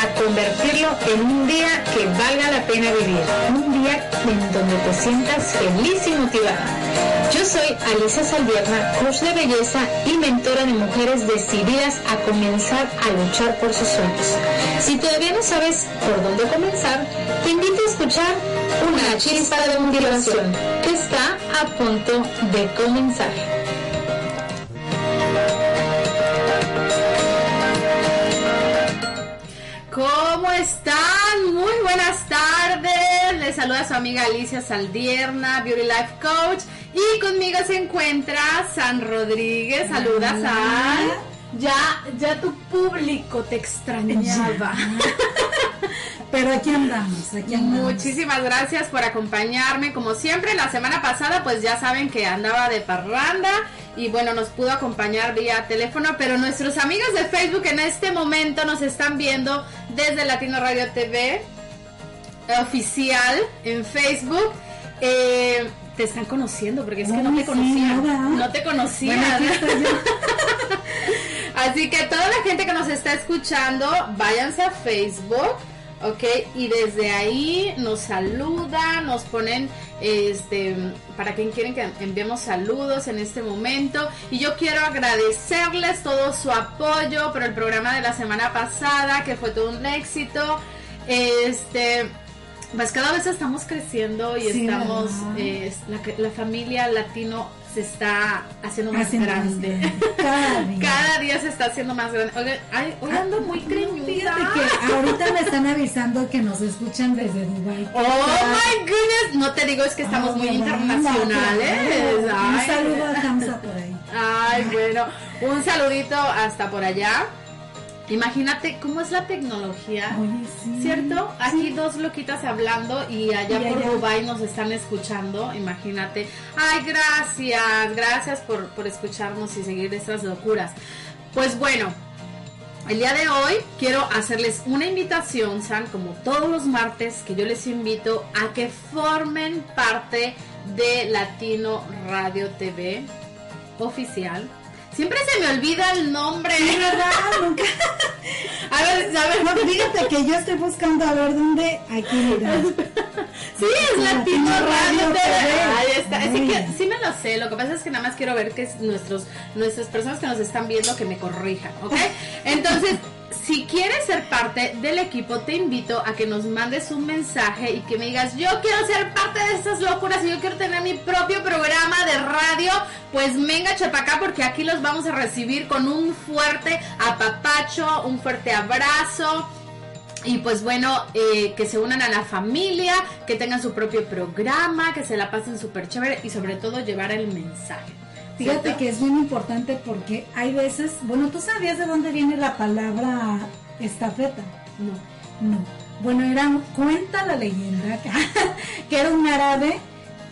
A convertirlo en un día que valga la pena vivir, un día en donde te sientas feliz y motivada. Yo soy Alicia Saldierna, coach de belleza y mentora de mujeres decididas a comenzar a luchar por sus sueños. Si todavía no sabes por dónde comenzar, te invito a escuchar una chispa de motivación que está a punto de comenzar. Están? Muy buenas tardes. Les saluda su amiga Alicia Saldierna, Beauty Life Coach. Y conmigo se encuentra San Rodríguez. Saluda, San. Ya, ya tu público te extrañaba. Pero aquí andamos, aquí andamos. Muchísimas gracias por acompañarme. Como siempre, la semana pasada, pues ya saben que andaba de parranda y bueno, nos pudo acompañar vía teléfono. Pero nuestros amigos de Facebook en este momento nos están viendo desde Latino Radio TV oficial en Facebook. Eh, te están conociendo porque es que no te. ¿verdad? No te. Bueno, yo. Así que toda la gente que nos está escuchando, váyanse a Facebook, ¿ok? Y desde ahí nos saludan, nos ponen, este, para quien quieren que enviemos saludos en este momento. Y yo quiero agradecerles todo su apoyo por el programa de la semana pasada, que fue todo un éxito. Este, pues cada vez estamos creciendo y Sí, estamos, eh, la, la familia latino se está haciendo más Haciendo más grande. Cada día. Cada día se está haciendo más grande. Oigan, ay, hoy ando muy creñuda. Fíjate que ahorita me están avisando que nos escuchan desde Dubai. Oh my goodness, no te digo es que estamos muy internacionales. Un saludo a Hamza por ahí. Ay, bueno, un saludito hasta por allá. Imagínate cómo es la tecnología. Oye, sí. ¿Cierto? Aquí Sí. dos loquitas hablando y allá Y por allá. Dubai nos están escuchando, imagínate. Ay, gracias, gracias por, por escucharnos y seguir estas locuras. Pues bueno, el día de hoy quiero hacerles una invitación, San, como todos los martes, que yo les invito a que formen parte de Latino Radio TV oficial. Siempre se me olvida el nombre. ¿Verdad? Nunca. A ver, a ver, No, fíjate que yo estoy buscando a ver dónde. Aquí, mira. Sí, es Latino Radio TV. Ahí está. Así que sí me lo sé. Lo que pasa es que nada más quiero ver que es nuestros, nuestras personas que nos están viendo que me corrijan, ¿ok? Entonces, si quieres ser parte del equipo, te invito a que nos mandes un mensaje y que me digas, yo quiero ser parte de estas locuras y yo quiero tener mi propio programa de radio. Pues venga, chapacá, porque aquí los vamos a recibir con un fuerte apapacho, un fuerte abrazo. Y pues bueno, eh, que se unan a la familia, que tengan su propio programa, que se la pasen súper chévere y sobre todo llevar el mensaje. Fíjate que es bien importante porque hay veces. Bueno, ¿tú sabías de dónde viene la palabra estafeta? No. No. Bueno, era, cuenta la leyenda que era un árabe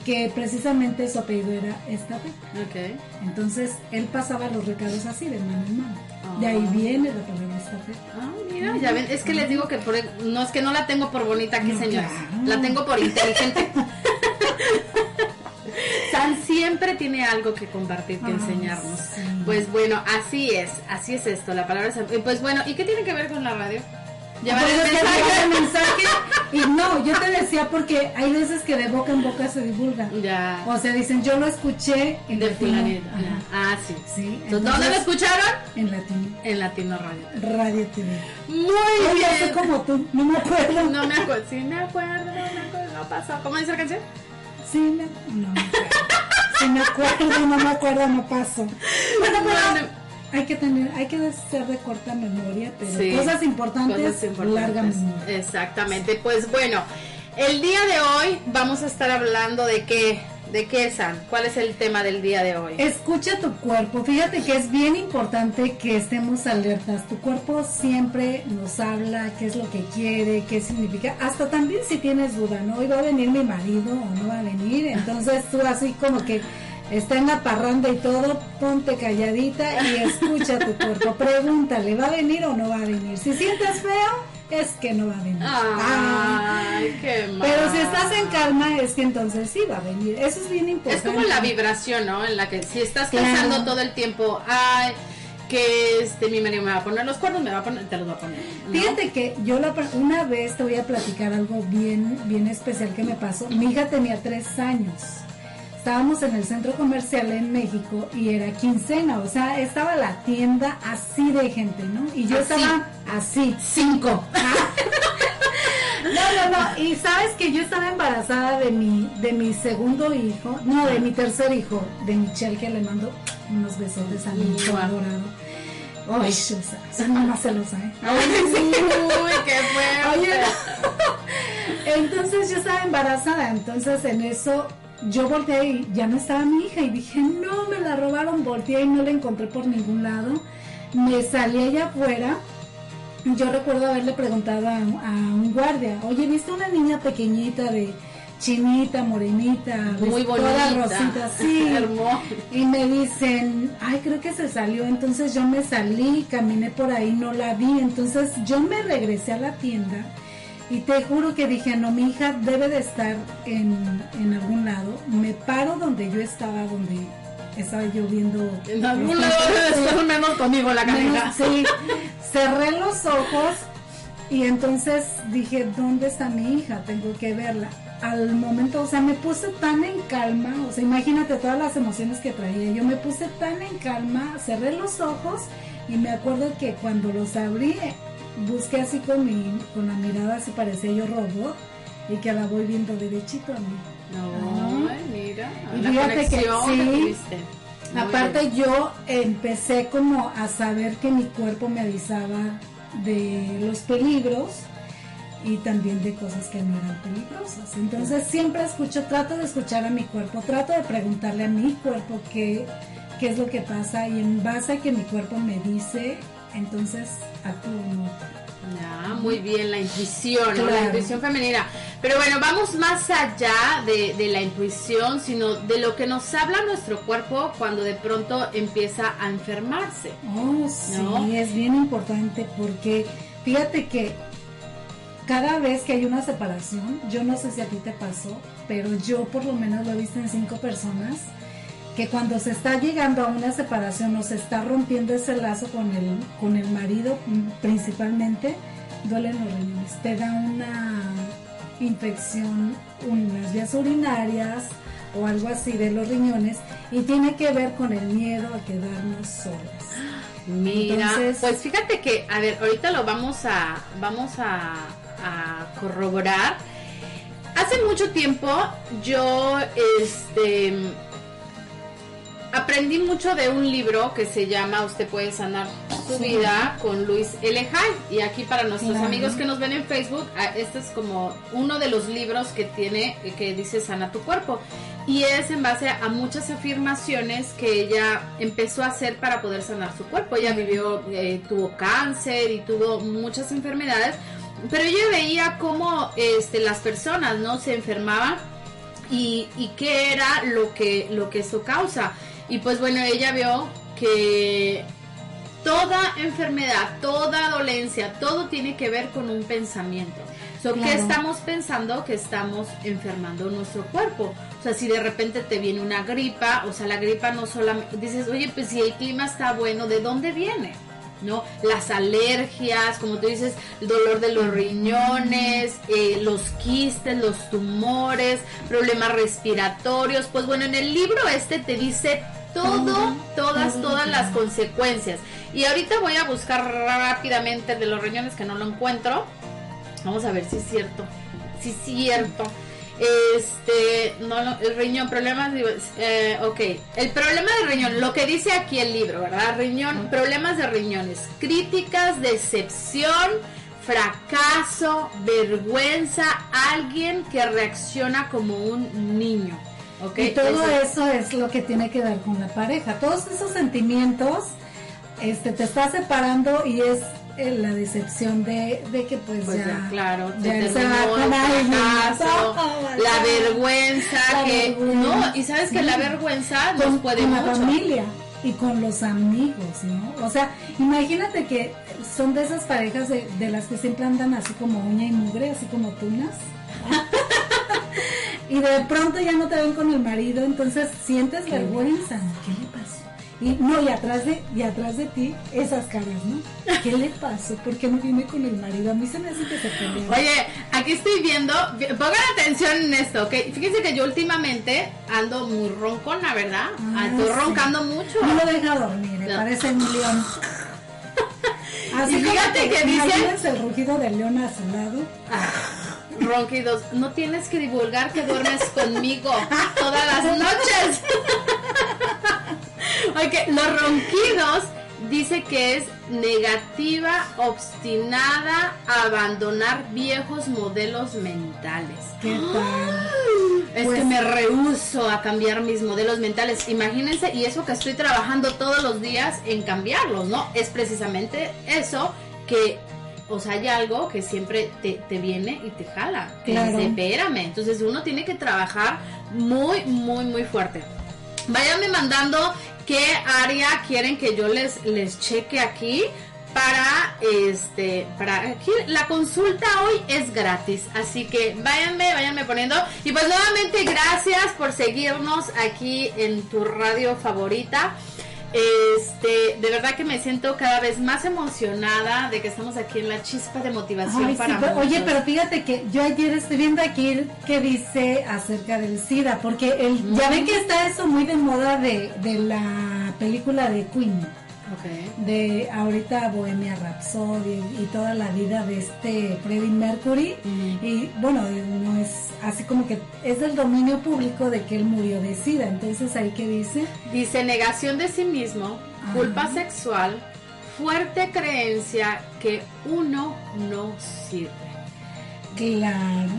que precisamente su apellido era Estape. Ok. Entonces él pasaba los recados así de mano en mano. De ahí Ah. viene la palabra Estape. Ah, mira, ya ven, es que les digo que por, no es que no la tengo por bonita aquí, No, señores. claro. La tengo por inteligente. San siempre tiene algo que compartir, que Ay, enseñarnos. sí. Pues bueno, así es, así es esto, la palabra es... eh, Pues bueno, ¿y qué tiene que ver con la radio? Llevar el Pues mensaje. el mensaje. Y no, yo te decía porque hay veces que de boca en boca se divulga. Ya. O sea, dicen, yo lo escuché en De latino. Ah, sí. Sí, Entonces, ¿Dónde lo escucharon? En latino. En Latino Radio. Radio TV. Muy Oye, bien. soy como tú, no me acuerdo. No me acuerdo, sí me acuerdo, no me acuerdo, no pasó. ¿Cómo dice la canción? Sí, me, no me acuerdo. Sí me acuerdo, no me acuerdo, no paso. Bueno, pero Bueno, hay que tener, hay que ser de corta memoria, pero Sí, cosas importantes, cosas importantes. larga memoria. Exactamente. Pues bueno, el día de hoy vamos a estar hablando de qué, de qué, San. ¿Cuál es el tema del día de hoy? Escucha tu cuerpo. Fíjate que es bien importante que estemos alertas. Tu cuerpo siempre nos habla qué es lo que quiere, qué significa. Hasta también si tienes duda, ¿no? Hoy va a venir mi marido o no va a venir. Entonces tú así como que está en la parranda y todo, ponte calladita y escucha tu cuerpo. Pregúntale, ¿va a venir o no va a venir? Si sientes feo, es que no va a venir. Ay, qué mal. Pero si estás en calma, es que entonces sí va a venir. Eso es bien Es importante. como la vibración, ¿no? En la que si estás Claro. pensando todo el tiempo, ay, que este mi marido me va a poner los cuernos, me va a poner, te los va a poner. ¿no? Fíjate que yo la, una vez te voy a platicar algo bien, bien especial que me pasó. Mi hija tenía tres años. Estábamos en el centro comercial en México y era quincena, o sea, estaba la tienda así de gente, ¿no? Y yo Así. estaba así. Cinco. No, no, no. Y sabes que yo estaba embarazada de mi, de mi segundo hijo, no, de mi tercer hijo, de Michelle, que le mando unos mi hijo Mua. adorado. Ay, o sea, mamá celosa, ¿eh? Uy, qué fuerte. Oye, entonces yo estaba embarazada, entonces en eso yo volteé y ya no estaba mi hija y dije, no, me la robaron, volteé y no la encontré por ningún lado. Me salí allá afuera. Yo recuerdo haberle preguntado a, a un guardia, oye, ¿viste una niña pequeñita de chinita, morenita, Muy toda bonita. rosita? Sí. Y me dicen, ay, creo que se salió. Entonces yo me salí, caminé por ahí, no la vi. Entonces yo me regresé a la tienda y te juro que dije, no, mi hija debe de estar en, en algún lado. Me paro donde yo estaba, donde estaba yo viendo. En algún lado debe menos conmigo la canija. Sí, cerré los ojos y entonces dije, ¿dónde está mi hija? Tengo que verla. Al momento, o sea, me puse tan en calma, o sea, imagínate todas las emociones que traía. Yo me puse tan en calma, cerré los ojos y me acuerdo que cuando los abrí, busqué así con mi, con la mirada, así parecía yo robot, y que la voy viendo derechito a mí. No, ay, mira. Y la fíjate que sí. Aparte bien. yo empecé como a saber que mi cuerpo me avisaba de los peligros y también de cosas que no eran peligrosas. Entonces siempre escucho, trato de escuchar a mi cuerpo, trato de preguntarle a mi cuerpo qué, qué es lo que pasa y en base a que mi cuerpo me dice, entonces actúo. ¿no? Ya, muy bien, la intuición, ¿no? la intuición femenina. Pero bueno, vamos más allá de, de la intuición, sino de lo que nos habla nuestro cuerpo cuando de pronto empieza a enfermarse. Oh, sí, es bien importante porque fíjate que cada vez que hay una separación, yo no sé si a ti te pasó, pero yo por lo menos lo he visto en cinco personas, que cuando se está llegando a una separación o se está rompiendo ese lazo con el, con el marido mm, principalmente, duelen los riñones, te da una infección en las vías urinarias o algo así de los riñones y tiene que ver con el miedo a quedarnos solas. Mira, Entonces- pues fíjate que, a ver, ahorita lo vamos a, vamos a, a corroborar. Hace mucho tiempo yo, este, aprendí mucho de un libro que se llama Usted puede sanar su vida con Luis L. Hay. Y aquí para nuestros Claro. amigos que nos ven en Facebook, ah, este es como uno de los libros que tiene, que dice Sana tu cuerpo. Y es en base a muchas afirmaciones que ella empezó a hacer para poder sanar su cuerpo. Ella vivió, eh, tuvo cáncer y tuvo muchas enfermedades, pero ella veía cómo este, las personas no se enfermaban y, y qué era lo que, lo que eso causa. Y pues bueno, ella vio que toda enfermedad, toda dolencia, todo tiene que ver con un pensamiento. So, ¿Qué estamos pensando? Que estamos enfermando nuestro cuerpo. O sea, si de repente te viene una gripa, o sea, la gripa no solamente, dices, oye, pues si el clima está bueno, ¿de dónde viene? ¿No? Las alergias, como tú dices, el dolor de los riñones, eh, los quistes, los tumores, problemas respiratorios. Pues bueno, en el libro este te dice todo, todas, todas las consecuencias. Y ahorita voy a buscar rápidamente el de los riñones que no lo encuentro. Vamos a ver si es cierto. Si es cierto. Este, no, el riñón, problemas, de- eh, ok, el problema del riñón, lo que dice aquí el libro, ¿verdad? Riñón, problemas de riñones, críticas, decepción, fracaso, vergüenza, alguien que reacciona como un niño, ¿ok? Y todo eso es lo que tiene que ver con la pareja. Todos esos sentimientos este, te está separando y es la decepción de, de que pues, Pues ya, ya, claro, ya se terminó va con el fracaso, la vergüenza, La que vergüenza, no, y sabes que sí. la vergüenza nos con, puede con la familia y con los amigos, ¿no? O sea, imagínate que son de esas parejas de, de las que siempre andan así como uña y mugre, así como tunas. y de pronto ya no te ven con el marido, entonces sientes vergüenza. ¿Qué pasó? Y no, y atrás de, y atrás de ti, esas caras, ¿no? ¿Qué le pasó? ¿Por qué no viene con el marido? A mí se me hace que se pelearon. Oye, aquí estoy viendo, vi- pongan atención en esto, ¿ok? Fíjense que yo últimamente ando muy roncona, ¿verdad? Ah, Estoy sí. roncando mucho. No lo deja dormir, me No. parece un león. Así Y fíjate como que dice- el rugido del león a su lado. Ronquidos, no tienes que divulgar que duermes conmigo todas las noches. ok, los ronquidos dice que es negativa, obstinada, abandonar viejos modelos mentales. ¿Qué tal? Es Pues- que me rehuso a cambiar mis modelos mentales. Imagínense, y eso que estoy trabajando todos los días en cambiarlos, ¿no? Es precisamente eso que, o sea, hay algo que siempre te, te viene y te jala. Claro. espérame. Entonces uno tiene que trabajar muy, muy, muy fuerte. Váyanme mandando qué área quieren que yo les, les cheque aquí para este para aquí la consulta hoy es gratis así que váyanme váyanme poniendo. Y pues nuevamente gracias por seguirnos aquí en tu radio favorita este de verdad que me siento cada vez más emocionada de que estamos aquí en la chispa de motivación Ay, sí, para pero- oye, pero fíjate que yo ayer estoy viendo aquí que dice acerca del SIDA, porque el, ya ven que está eso muy de moda de, de la película de Queen, De ahorita Bohemia Rhapsody y toda la vida de este Freddie Mercury. Ujú. Y bueno, no es así como que es del dominio público de que él murió de SIDA, entonces ahí que dice, Dice negación de sí mismo, Ajá. culpa sexual, fuerte creencia que uno no sirve. claro,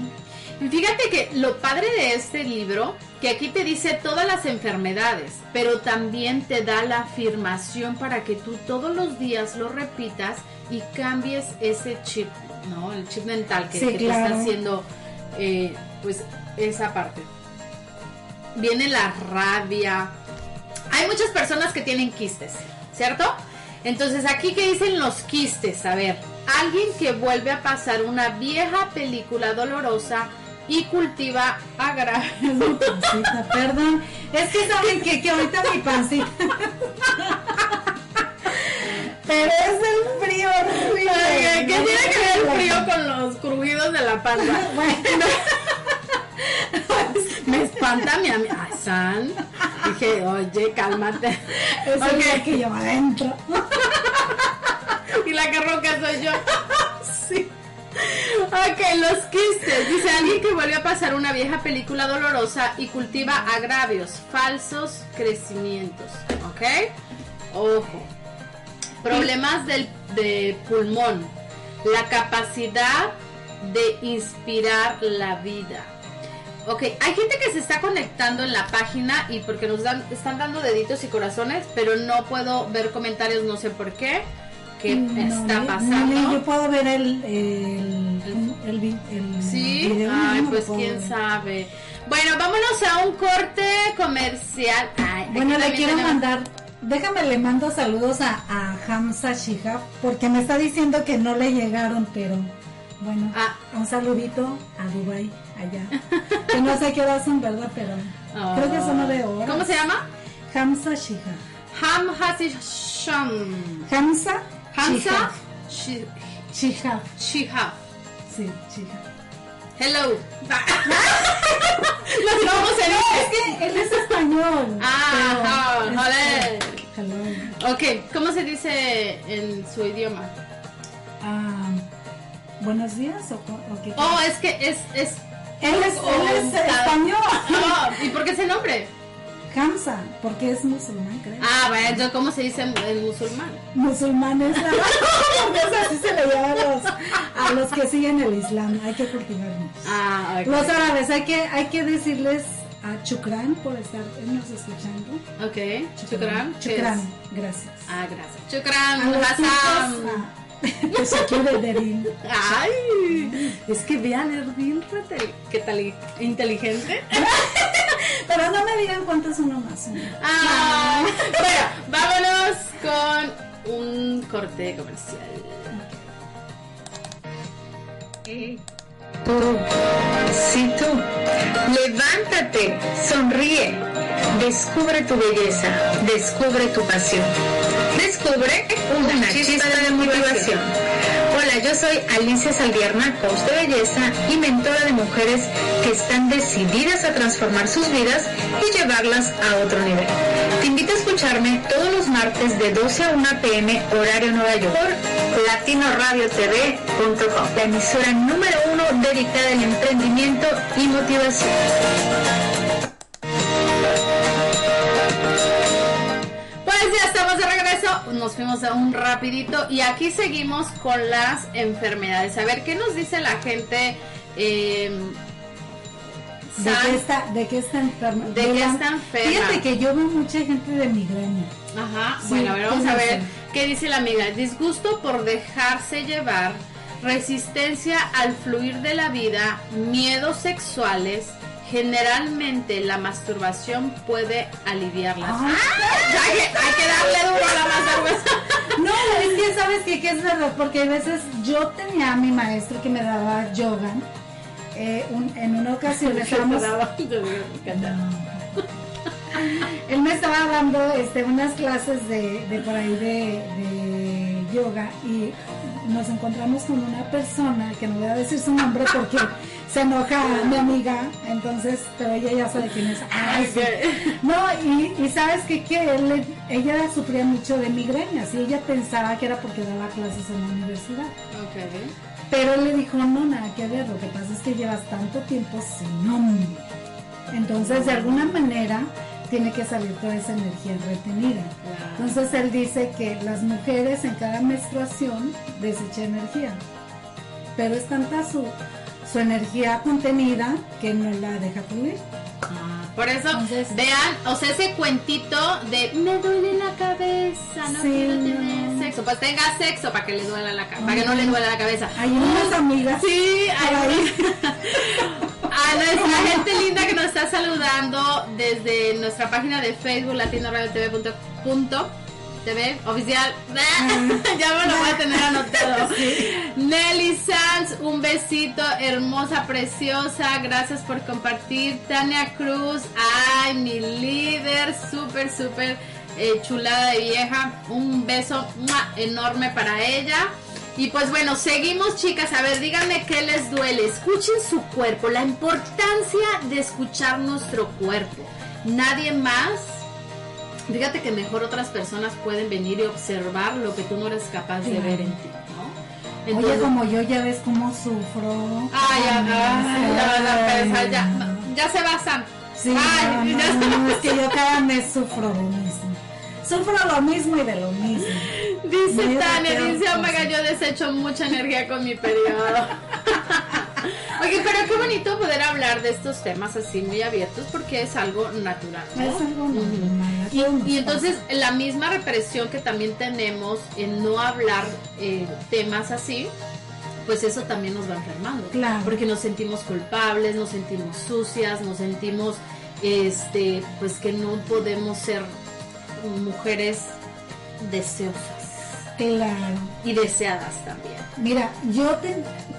Fíjate que lo padre de este libro, que aquí te dice todas las enfermedades, pero también te da la afirmación para que tú todos los días lo repitas y cambies ese chip, ¿no? El chip mental que, Sí, que te está haciendo, eh, pues, esa parte. Viene la rabia. Hay muchas personas que tienen quistes, ¿cierto? Entonces, aquí que dicen los quistes, a ver, alguien que vuelve a pasar una vieja película dolorosa y cultiva agra es mi pancita, perdón, es que saben que, que ahorita mi pancita... Pero es el frío horrible. ¿Qué tiene que ver el frío con los crujidos de la panza? Bueno, Me espanta mi amiga. San. Dije, oye, cálmate. eso Ok. es lo que lleva adentro. Y la que roca soy yo. Sí. Ok, los quistes. Dice alguien que vuelve a pasar una vieja película dolorosa y cultiva agravios, falsos crecimientos. ¿Ok? Ojo. Problemas del de pulmón. La capacidad de inspirar la vida. Ok, hay gente que se está conectando en la página y porque nos dan, están dando deditos y corazones, pero no puedo ver comentarios, no sé por qué. Qué No, está pasando. ni yo puedo ver el, el, el, Sí, video, ay, no pues quién ver. sabe. Bueno, vámonos a un corte comercial. Ay, Bueno, le quiero tenemos- mandar, déjame le mando saludos a, a Hamza Shihab, porque me está diciendo que no le llegaron, pero bueno, Ah. un saludito a Dubai allá. que no sé qué hora son, ¿verdad? Pero creo que son nueve horas. ¿Cómo se llama? Hamza Shihab. Ham Hasisham. Hamza Hamza Shi- Shihab. Shihab. Sí, Shihab. Hello. Nos vamos en Es que él es español. Ah, joder. Hello. Ok, ¿cómo se dice en su idioma? Ah, Buenos días o, o qué? Oh, es que es. es él es, él es español. oh, ¿Y por qué ese nombre? Hamza, porque es musulmán, creo. Ah, bueno, ¿cómo se dice en musulmán? Musulmán es así se le llama a los, a los que siguen el Islam. Hay que cultivarnos. Ah. Los árabes, hay que, hay que decirles a Chukran por estarnos escuchando. Ok, Chukran. ¿qué Chukran, gracias. Ah, gracias. Chukran, Hassan. hijos, ah, de Derin. Ay, es que vean, retel- ¿Qué tal? Inteligente. Pero no me digan cuánto es uno más. uno. Ah, bueno, vámonos con un corte comercial. Tú, sí tú, levántate, sonríe, descubre tu belleza, descubre tu pasión, descubre una, chispa, de motivación. Hola, yo soy Alicia Saldierna, coach de belleza y mentora de mujeres que están decididas a transformar sus vidas y llevarlas a otro nivel. Te invito a escucharme todos los martes de 12 a 1 pm horario Nueva York por latinoradiotv.com, la emisora número uno dedicada al emprendimiento y motivación. Pues ya estamos de regreso, nos fuimos a un rapidito y aquí seguimos con las enfermedades. A ver, ¿qué nos dice la gente? Eh, ¿De qué está, de qué está enferma? ¿De qué está enferma? Fíjate que yo veo mucha gente de migraña. Ajá, Sí, bueno, a ver, vamos ¿qué a ver qué dice la amiga. Disgusto por dejarse llevar, resistencia al fluir de la vida, miedos sexuales. Generalmente la masturbación puede aliviarlas. ¡Ah! Hay, que, hay que darle duro a la masturbación. No, es que sabes que, que es verdad, porque a veces yo tenía a mi maestro que me daba yoga. eh, un- en una ocasión estábamos, él me estaba dando este, unas clases de, de por ahí de, de yoga y nos encontramos con una persona que no voy a decir su nombre porque se enoja mi amiga, entonces, pero ella ya sabe quién es. Sí. No, y, y sabes que, que él, ella sufría mucho de migrañas y ella pensaba que era porque daba clases en la universidad. Ok. Pero él le dijo, no, nada que ver, lo que pasa es que llevas tanto tiempo sin hombre. Entonces, de alguna manera, tiene que salir toda esa energía retenida. Claro. Entonces, él dice que las mujeres en cada menstruación desecha energía. Pero es tanta su, su energía contenida que no la deja fluir. Ah, por eso, Entonces- vean, o sea, ese cuentito de me duele la cabeza, no Sí, quiero no. tener sexo. Pues tenga sexo para que le duela la cabeza, para que no le duela la cabeza. Hay unas amigas. Sí, hay a nuestra gente linda que nos está saludando desde nuestra página de Facebook latinoradiotv.tv oficial. ya me lo voy a tener anotado. Nelly Sanz, un besito, hermosa, preciosa. Gracias por compartir. Tania Cruz, ay, mi líder, súper, súper eh, chulada de vieja. Un beso ¡mua! enorme para ella. Y pues bueno, seguimos chicas, a ver, díganme qué les duele. Escuchen su cuerpo, la importancia de escuchar nuestro cuerpo. Nadie más. Fíjate que mejor otras personas pueden venir y observar lo que tú no eres capaz de ver en ti, ¿no? Oye, Entonces- como yo ya ves cómo sufro. Ay, ya, Ay, ya, la ay, ya, ya se basan. Sí, Ay, no, ya no, se es que yo cada mes sufro lo mismo. Sufro lo mismo y de lo mismo. Dice Tania, dice. Omega, yo desecho mucha energía con mi periodo. Oye, pero qué bonito poder hablar de estos temas así muy abiertos porque es algo natural. ¿no? Es algo normal. Y, entonces la misma represión que también tenemos en no hablar eh, temas así, pues eso también nos va enfermando. Claro. Porque nos sentimos culpables, nos sentimos sucias, nos sentimos, este, pues que no podemos ser mujeres deseosas Claro. y deseadas también. Mira, yo te...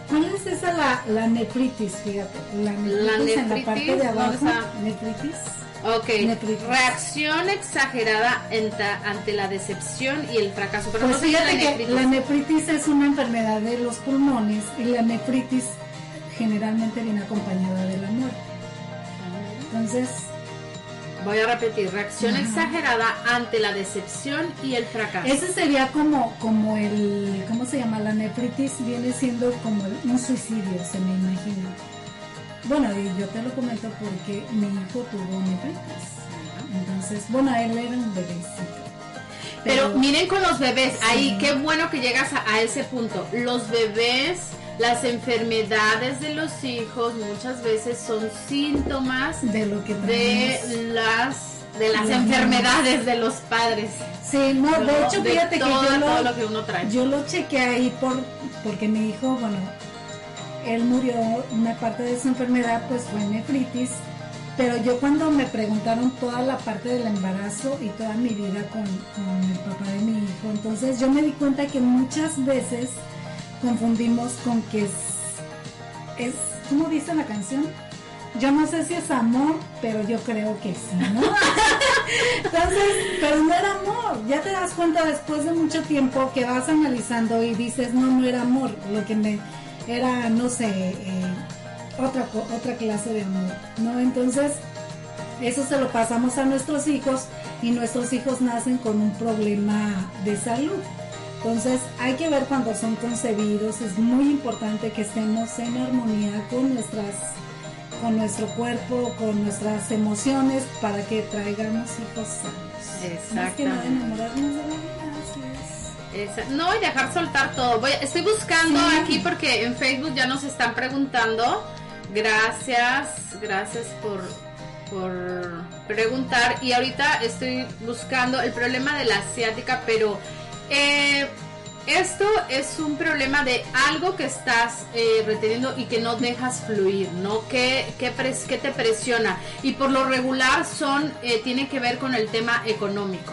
¿Cuál es esa la, la nefritis? Fíjate. La nefritis, en la nefritis, parte de abajo. Nefritis. Ok, Nefritis. reacción exagerada ante la decepción y el fracaso. Pero Pues no es la fíjate que nefritis. la nefritis es una enfermedad de los pulmones y la nefritis generalmente viene acompañada de la muerte. Entonces, Voy a repetir, reacción Ajá. exagerada ante la decepción y el fracaso. ese sería como, como el, ¿cómo se llama? La nefritis viene siendo como un suicidio, se me imagina. Bueno, y yo te lo comento porque mi hijo tuvo nefritis. Entonces, bueno, él era un bebecito. Pero miren con los bebés, ahí Sí. qué bueno que llegas a, a ese punto. Los bebés, las enfermedades de los hijos muchas veces son síntomas de lo que de traemos. las de las enfermedades de los padres. Sí, no, de hecho, De fíjate todo, que yo lo que uno trae. Yo lo chequeé ahí por, porque mi hijo, bueno, él murió, una parte de su enfermedad pues fue nefritis, pero yo cuando me preguntaron toda la parte del embarazo y toda mi vida con, con el papá de mi hijo, entonces yo me di cuenta que muchas veces confundimos con que es, es ¿cómo dice la canción? Yo no sé si es amor, pero yo creo que sí, ¿no? Entonces, pero no era amor. Ya te das cuenta después de mucho tiempo que vas analizando y dices, no, no era amor. Lo que me era, no sé, eh, otra, otra clase de amor, ¿no? Entonces, eso se lo pasamos a nuestros hijos y nuestros hijos nacen con un problema de salud. Entonces hay que ver cuando son concebidos, es muy importante que estemos en armonía con nuestras con nuestro cuerpo, con nuestras emociones para que traigamos hijos sanos. Más que nada enamorarnos de la vida, así es. Esa- no, y dejar soltar todo. Voy, estoy buscando Sí. aquí porque en Facebook ya nos están preguntando. Gracias, gracias por, por preguntar. Y ahorita estoy buscando el problema de la asiática, pero eh, esto es un problema de algo que estás eh, reteniendo y que no dejas fluir, ¿no? ¿Qué, qué, pres- qué te presiona? Y por lo regular son, eh, tiene que ver con el tema económico.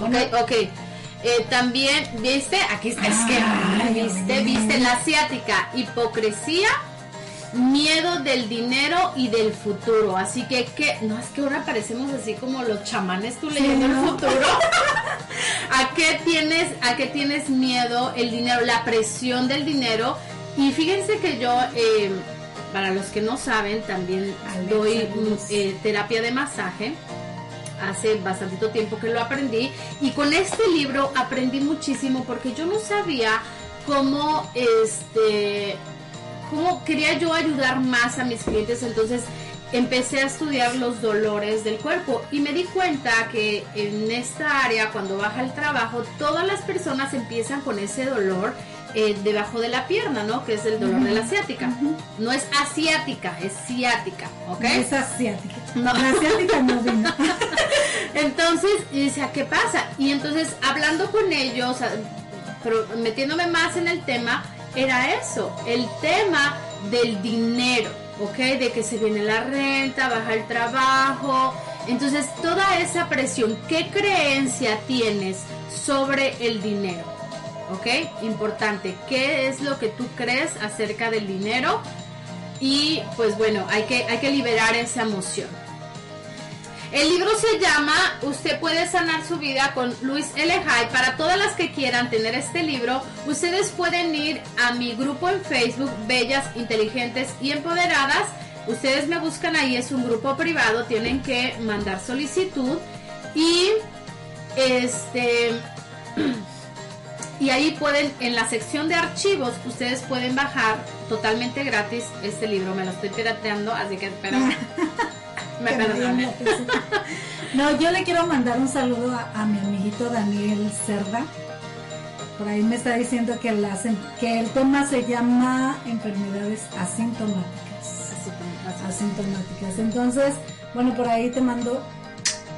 Ok, ok. Eh, también, ¿viste? Aquí está, es que, Ay, ¿viste? ¿Viste? La asiática, hipocresía, miedo del dinero y del futuro. Así que, que no, es que ahora parecemos así como los chamanes, tú leyendo ¿no? el futuro. ¿A qué tienes, a qué tienes miedo? El dinero, la presión del dinero. Y fíjense que yo, eh, para los que no saben, también doy eh, terapia de masaje hace bastantito tiempo que lo aprendí y con este libro aprendí muchísimo porque yo no sabía cómo este cómo quería yo ayudar más a mis clientes entonces empecé a estudiar los dolores del cuerpo y me di cuenta que en esta área cuando baja el trabajo todas las personas empiezan con ese dolor eh, debajo de la pierna, ¿no? Que es el dolor de la asiática. No es asiática, es ciática, ¿ok? No es asiática. No. La asiática no vino. Entonces, y decía, ¿qué pasa? Y entonces, hablando con ellos, pero metiéndome más en el tema, era eso, el tema del dinero, ¿ok? De que se viene la renta, baja el trabajo. Entonces, toda esa presión, ¿qué creencia tienes sobre el dinero? ¿Ok? Importante, ¿qué es lo que tú crees acerca del dinero? Y pues bueno, hay que, hay que liberar esa emoción. El libro se llama Usted puede sanar su vida con Luis L. Hay. Para todas las que quieran tener este libro, ustedes pueden ir a mi grupo en Facebook, Bellas, Inteligentes y Empoderadas. Ustedes me buscan ahí, es un grupo privado, tienen que mandar solicitud y este y ahí pueden en la sección de archivos ustedes pueden bajar totalmente gratis este libro. Me lo estoy pirateando, así que espero. me la atención. No, yo le quiero mandar un saludo a, a mi amiguito Daniel Cerda. por ahí me está diciendo que, las, que el tema se llama enfermedades asintomáticas. Asintomáticas. Entonces, bueno, por ahí te mando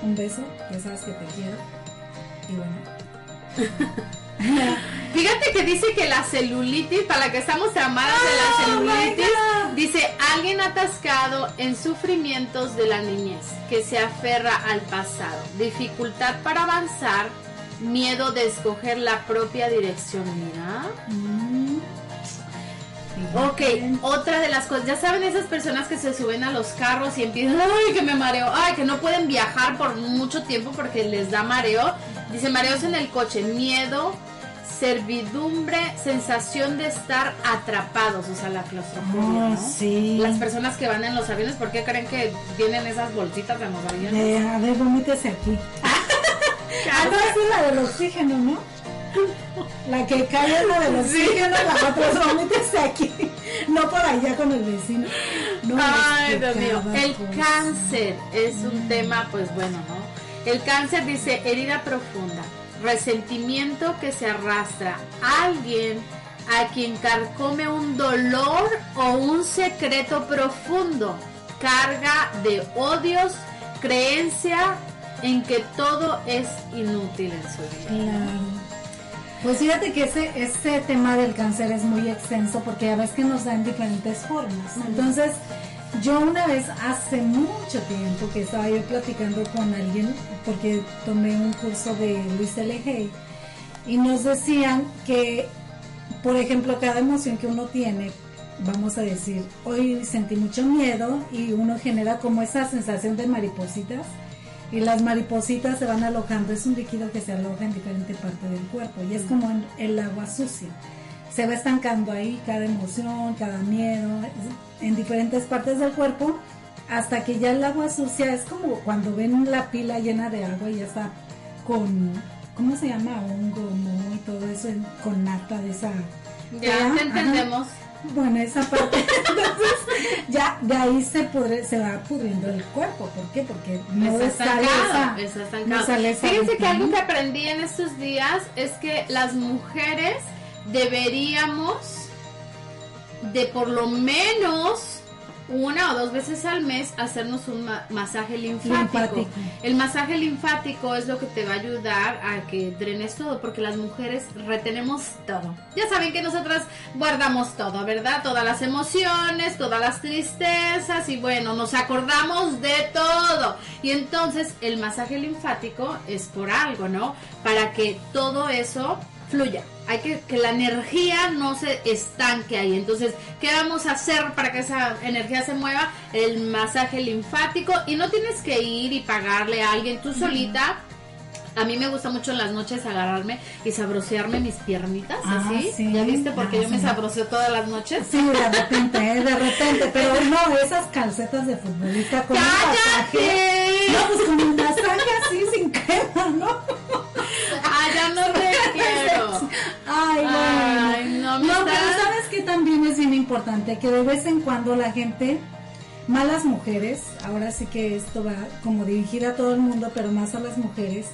un beso, ya sabes que te quiero. Y bueno. Fíjate que dice que la celulitis, para la que estamos tramadas de la Oh, celulitis. Dice alguien atascado en sufrimientos de la niñez, que se aferra al pasado, dificultad para avanzar, miedo de escoger la propia dirección. Mira. mm, Ok, otra de las cosas, ya saben esas personas que se suben a los carros y empiezan, ay, que me mareo, ay, que no pueden viajar por mucho tiempo porque les da mareo. Dice mareos en el coche, miedo, servidumbre, sensación de estar atrapados, o sea, la claustrofobia, Oh, ¿no? sí. Las personas que van en los aviones, ¿por qué creen que vienen esas bolsitas en los aviones? De, a ver, vomítese aquí. Ah, no, es la del oxígeno, ¿no? La que cae es la del oxígeno, la otra es vomítese aquí. No por allá con el vecino. No, Ay, Dios mío. El cosa. cáncer es un tema, pues bueno, ¿no? El cáncer dice herida profunda, resentimiento que se arrastra, alguien a quien carcome un dolor o un secreto profundo, carga de odios, creencia en que todo es inútil en su vida. Claro. Pues fíjate que ese, ese tema del cáncer es muy extenso porque ya ves que nos da en diferentes formas. Entonces, yo una vez hace mucho tiempo que estaba yo platicando con alguien porque tomé un curso de Luis L. y nos decían que, por ejemplo, cada emoción que uno tiene, vamos a decir, hoy sentí mucho miedo y uno genera como esa sensación de maripositas y las maripositas se van alojando, es un líquido que se aloja en diferente parte del cuerpo y es como el agua sucia. Se va estancando ahí cada emoción, cada miedo, en diferentes partes del cuerpo, hasta que ya el agua sucia es como cuando ven la pila llena de agua y ya está con, ¿cómo se llama? Hongo, moho y todo eso, con nata de esa... Ya, entendemos. Bueno, esa parte. Entonces, ya de ahí se pudre, se va pudriendo el cuerpo. ¿Por qué? Porque no está sale esa, está estancado. no sale esa Fíjense que algo que aprendí en estos días es que las mujeres deberíamos de por lo menos una o dos veces al mes hacernos un ma- masaje linfático. Linfático. El masaje linfático es lo que te va a ayudar a que drenes todo, porque las mujeres retenemos todo. Ya saben que nosotras guardamos todo, ¿verdad? Todas las emociones, todas las tristezas y bueno, nos acordamos de todo. Y entonces el masaje linfático es por algo, ¿no? Para que todo eso fluya. Hay que que la energía no se estanque ahí. Entonces, ¿qué vamos a hacer para que esa energía se mueva? El masaje linfático y no tienes que ir y pagarle a alguien tú solita. A mí me gusta mucho en las noches agarrarme y sabrosearme mis piernitas, Ah, así. sí. ¿Ya viste? Porque Ah, yo me sabroseo todas las noches. Sí, de repente, ¿eh? de repente. Pero no, esas calcetas de futbolista con un masaje. ¡Cállate! No, pues con un masaje así sin crema, ¿no? Ay, bueno. Ay, no me No, está- pero sabes que también es bien importante que de vez en cuando la gente, malas mujeres, ahora sí que esto va como dirigida a todo el mundo, pero más a las mujeres,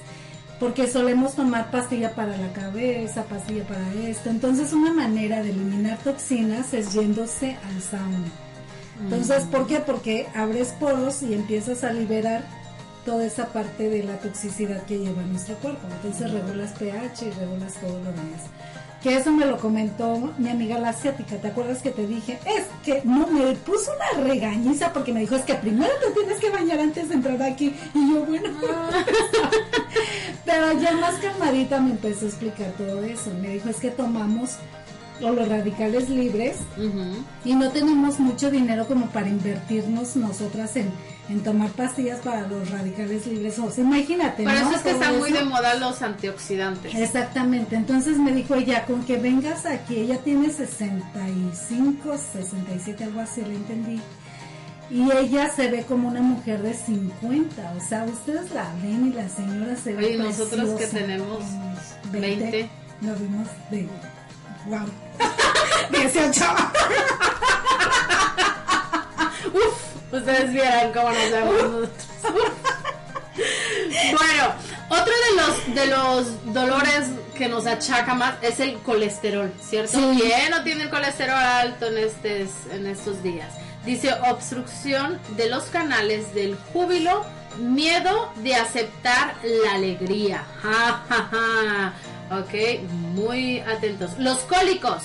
porque solemos tomar pastilla para la cabeza, pastilla para esto. Entonces una manera de eliminar toxinas es yéndose al sauna. Entonces, ¿por qué? Porque abres poros y empiezas a liberar toda esa parte de la toxicidad que lleva nuestro cuerpo. Entonces regulas pH y regulas todo lo demás. Que eso me lo comentó mi amiga la asiática. ¿Te acuerdas que te dije? Es que no, me puso una regañiza porque me dijo, es que primero te tienes que bañar antes de entrar aquí. Y yo, bueno. Pero ya más calmadita me empezó a explicar todo eso. Me dijo, es que tomamos o los radicales libres Ujú. y no tenemos mucho dinero como para invertirnos nosotras en, en tomar pastillas para los radicales libres. O sea, imagínate. Por ¿no? eso es que Todo están muy de moda los antioxidantes. Exactamente, entonces me dijo ella, con que vengas aquí, ella tiene 65, 67, algo así, le entendí. Y ella se ve como una mujer de 50, o sea, ustedes la ven y la señora se ve Oye, ¿y nosotros que tenemos Unos 20? Nos vimos de... Wow. 18. Ustedes vieran cómo nos vemos nosotros. bueno, otro de los de los dolores que nos achaca más es el colesterol, ¿cierto? Sí. ¿Quién no tiene el colesterol alto en, estes, en estos días? Dice obstrucción de los canales del júbilo, miedo de aceptar la alegría. Ja, ja, ja. Ok, muy atentos. Los cólicos.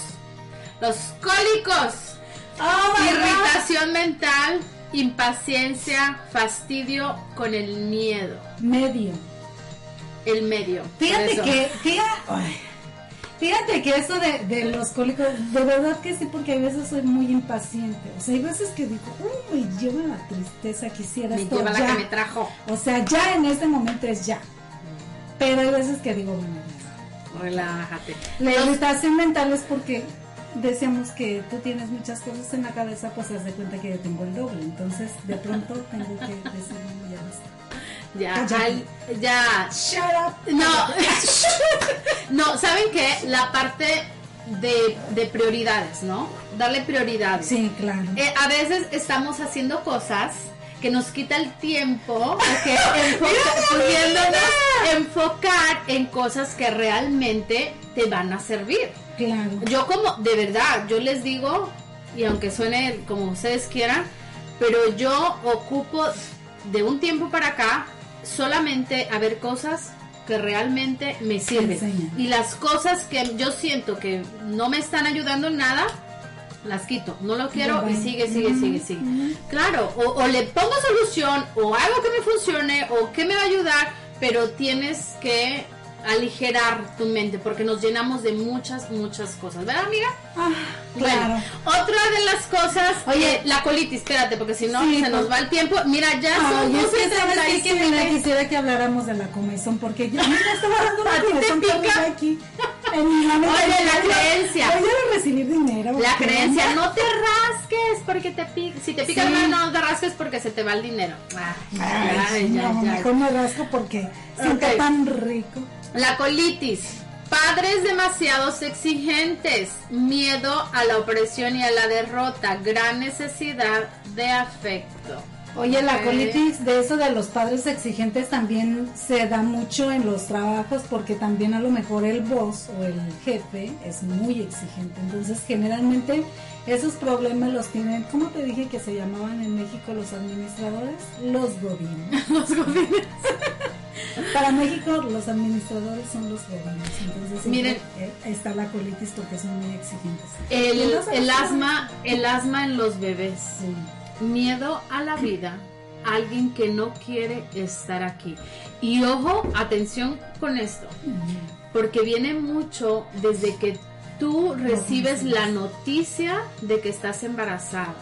Los cólicos. Oh God. Irritación mental, impaciencia, fastidio con el miedo. Medio. El medio. Fíjate que, fíjate, fíjate que eso de, de los cólicos, de verdad que sí, porque a veces soy muy impaciente. O sea, hay veces que digo, uy, me lleva la tristeza, quisiera me esto lleva la ya". que me trajo. O sea, ya en este momento es ya. Pero hay veces que digo, bueno. Relájate. La irritación mental es porque decíamos que tú tienes muchas cosas en la cabeza, pues haz de cuenta que yo tengo el doble. Entonces, de pronto tengo que decir, "No, ya basta". ya, ya. Shut up. No, no, ¿saben qué? La parte de, de prioridades, ¿no? Darle prioridades. Sí, claro. Eh, a veces estamos haciendo cosas que nos quita el tiempo, ok, enfoca- pudiéndonos enfocar en cosas que realmente te van a servir. Claro. Yo como, de verdad, yo les digo, y aunque suene como ustedes quieran, pero yo ocupo de un tiempo para acá solamente a ver cosas que realmente me sirven. Y las cosas que yo siento que no me están ayudando en nada, las quito. No lo quiero y sigue, sigue, sigue, sigue. Claro, o, o le pongo solución, o algo que me funcione, o que me va a ayudar, pero tienes que aligerar tu mente porque nos llenamos de muchas, muchas cosas. ¿Verdad, amiga? Ah, claro. Otra de las cosas, Oye, oye, la colitis, espérate, porque si no Sí, se nos va el tiempo. Mira, ya son Ay, es que 12:37. sabes qué? que mira, quisiera que habláramos de la comezón porque yo me estaba dando ¿A una comezón pica? aquí. En la. Oye, la creencia. Voy a recibir dinero. La creencia, no te rasques porque te pica. Si te pica Sí. la mano, no te rasques porque se te va el dinero. Ay, Ay, ay, no, ay, ay. mejor me rasco porque siento Ok. tan rico. La colitis. Padres demasiados exigentes, miedo a la opresión y a la derrota, gran necesidad de afecto. Oye, la colitis de eso de los padres exigentes también se da mucho en los trabajos porque también a lo mejor el boss o el jefe es muy exigente. Entonces, generalmente esos problemas los tienen, ¿cómo te dije que se llamaban en México los administradores? Los godines. Los godines. Para México los administradores son los godines. Entonces, Miren. eh, está la colitis porque son muy exigentes. El, Y entonces, el asma, el asma en los bebés. Sí. Miedo a la vida, alguien que no quiere estar aquí. Y ojo, atención con esto, porque viene mucho desde que tú recibes la noticia de que estás embarazada.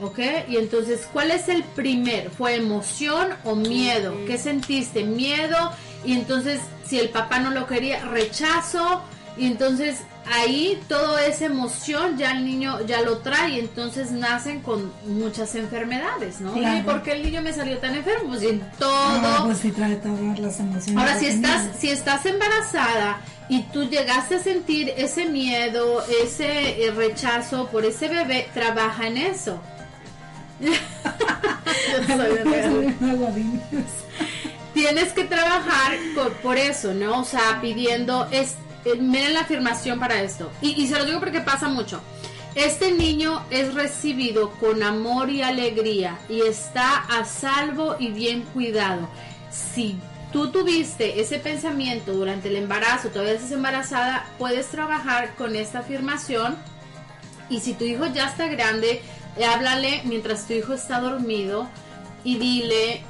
¿Ok? Y entonces, ¿cuál es el primer? ¿Fue emoción o miedo? ¿Qué sentiste? Miedo. Y entonces, si el papá no lo quería, rechazo. Y entonces, ahí toda esa emoción ya el niño ya lo trae. Y entonces nacen con muchas enfermedades, ¿no? Claro. ¿Y por qué el niño me salió tan enfermo? Pues en todo. Ah, pues sí trae todas las emociones. Ahora, si estás, si estás embarazada y tú llegaste a sentir ese miedo, ese eh, rechazo por ese bebé, trabaja en eso. Yo soy godín. Tienes que trabajar por, por eso, ¿no? O sea, pidiendo, es, eh, miren la afirmación para esto. Y, y se lo digo porque pasa mucho. Este niño es recibido con amor y alegría y está a salvo y bien cuidado. Si tú tuviste ese pensamiento durante el embarazo, todavía estás embarazada, puedes trabajar con esta afirmación y si tu hijo ya está grande, háblale mientras tu hijo está dormido y dile,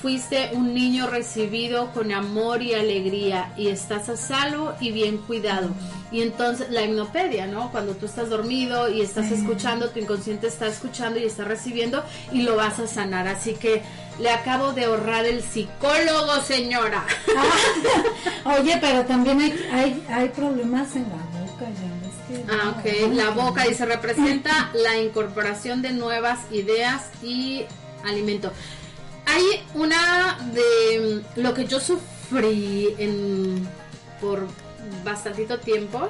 fuiste un niño recibido con amor y alegría y estás a salvo y bien cuidado. Y entonces la hipnopedia, ¿no? Cuando tú estás dormido y estás Sí. escuchando, tu inconsciente está escuchando y está recibiendo y lo vas a sanar. Así que le acabo de ahorrar el psicólogo, señora. Oye, pero también hay, hay, hay problemas en la boca, ya ves que. Ah, ok. La boca dice representa la incorporación de nuevas ideas y alimento. Hay una de mm, lo que yo sufrí en, por bastantito tiempo,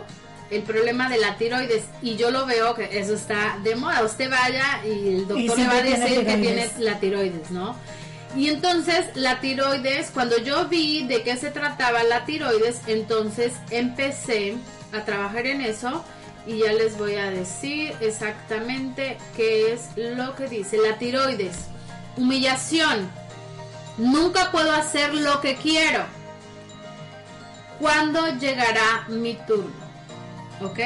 el problema de la tiroides, y yo lo veo que eso está de moda. Usted vaya y el doctor Y le va a decir que tiene la tiroides, ¿no? Y entonces la tiroides, cuando yo vi de qué se trataba la tiroides, entonces empecé a trabajar en eso y ya les voy a decir exactamente qué es lo que dice. La tiroides, humillación, nunca puedo hacer lo que quiero. ¿Cuándo llegará mi turno? ¿Ok?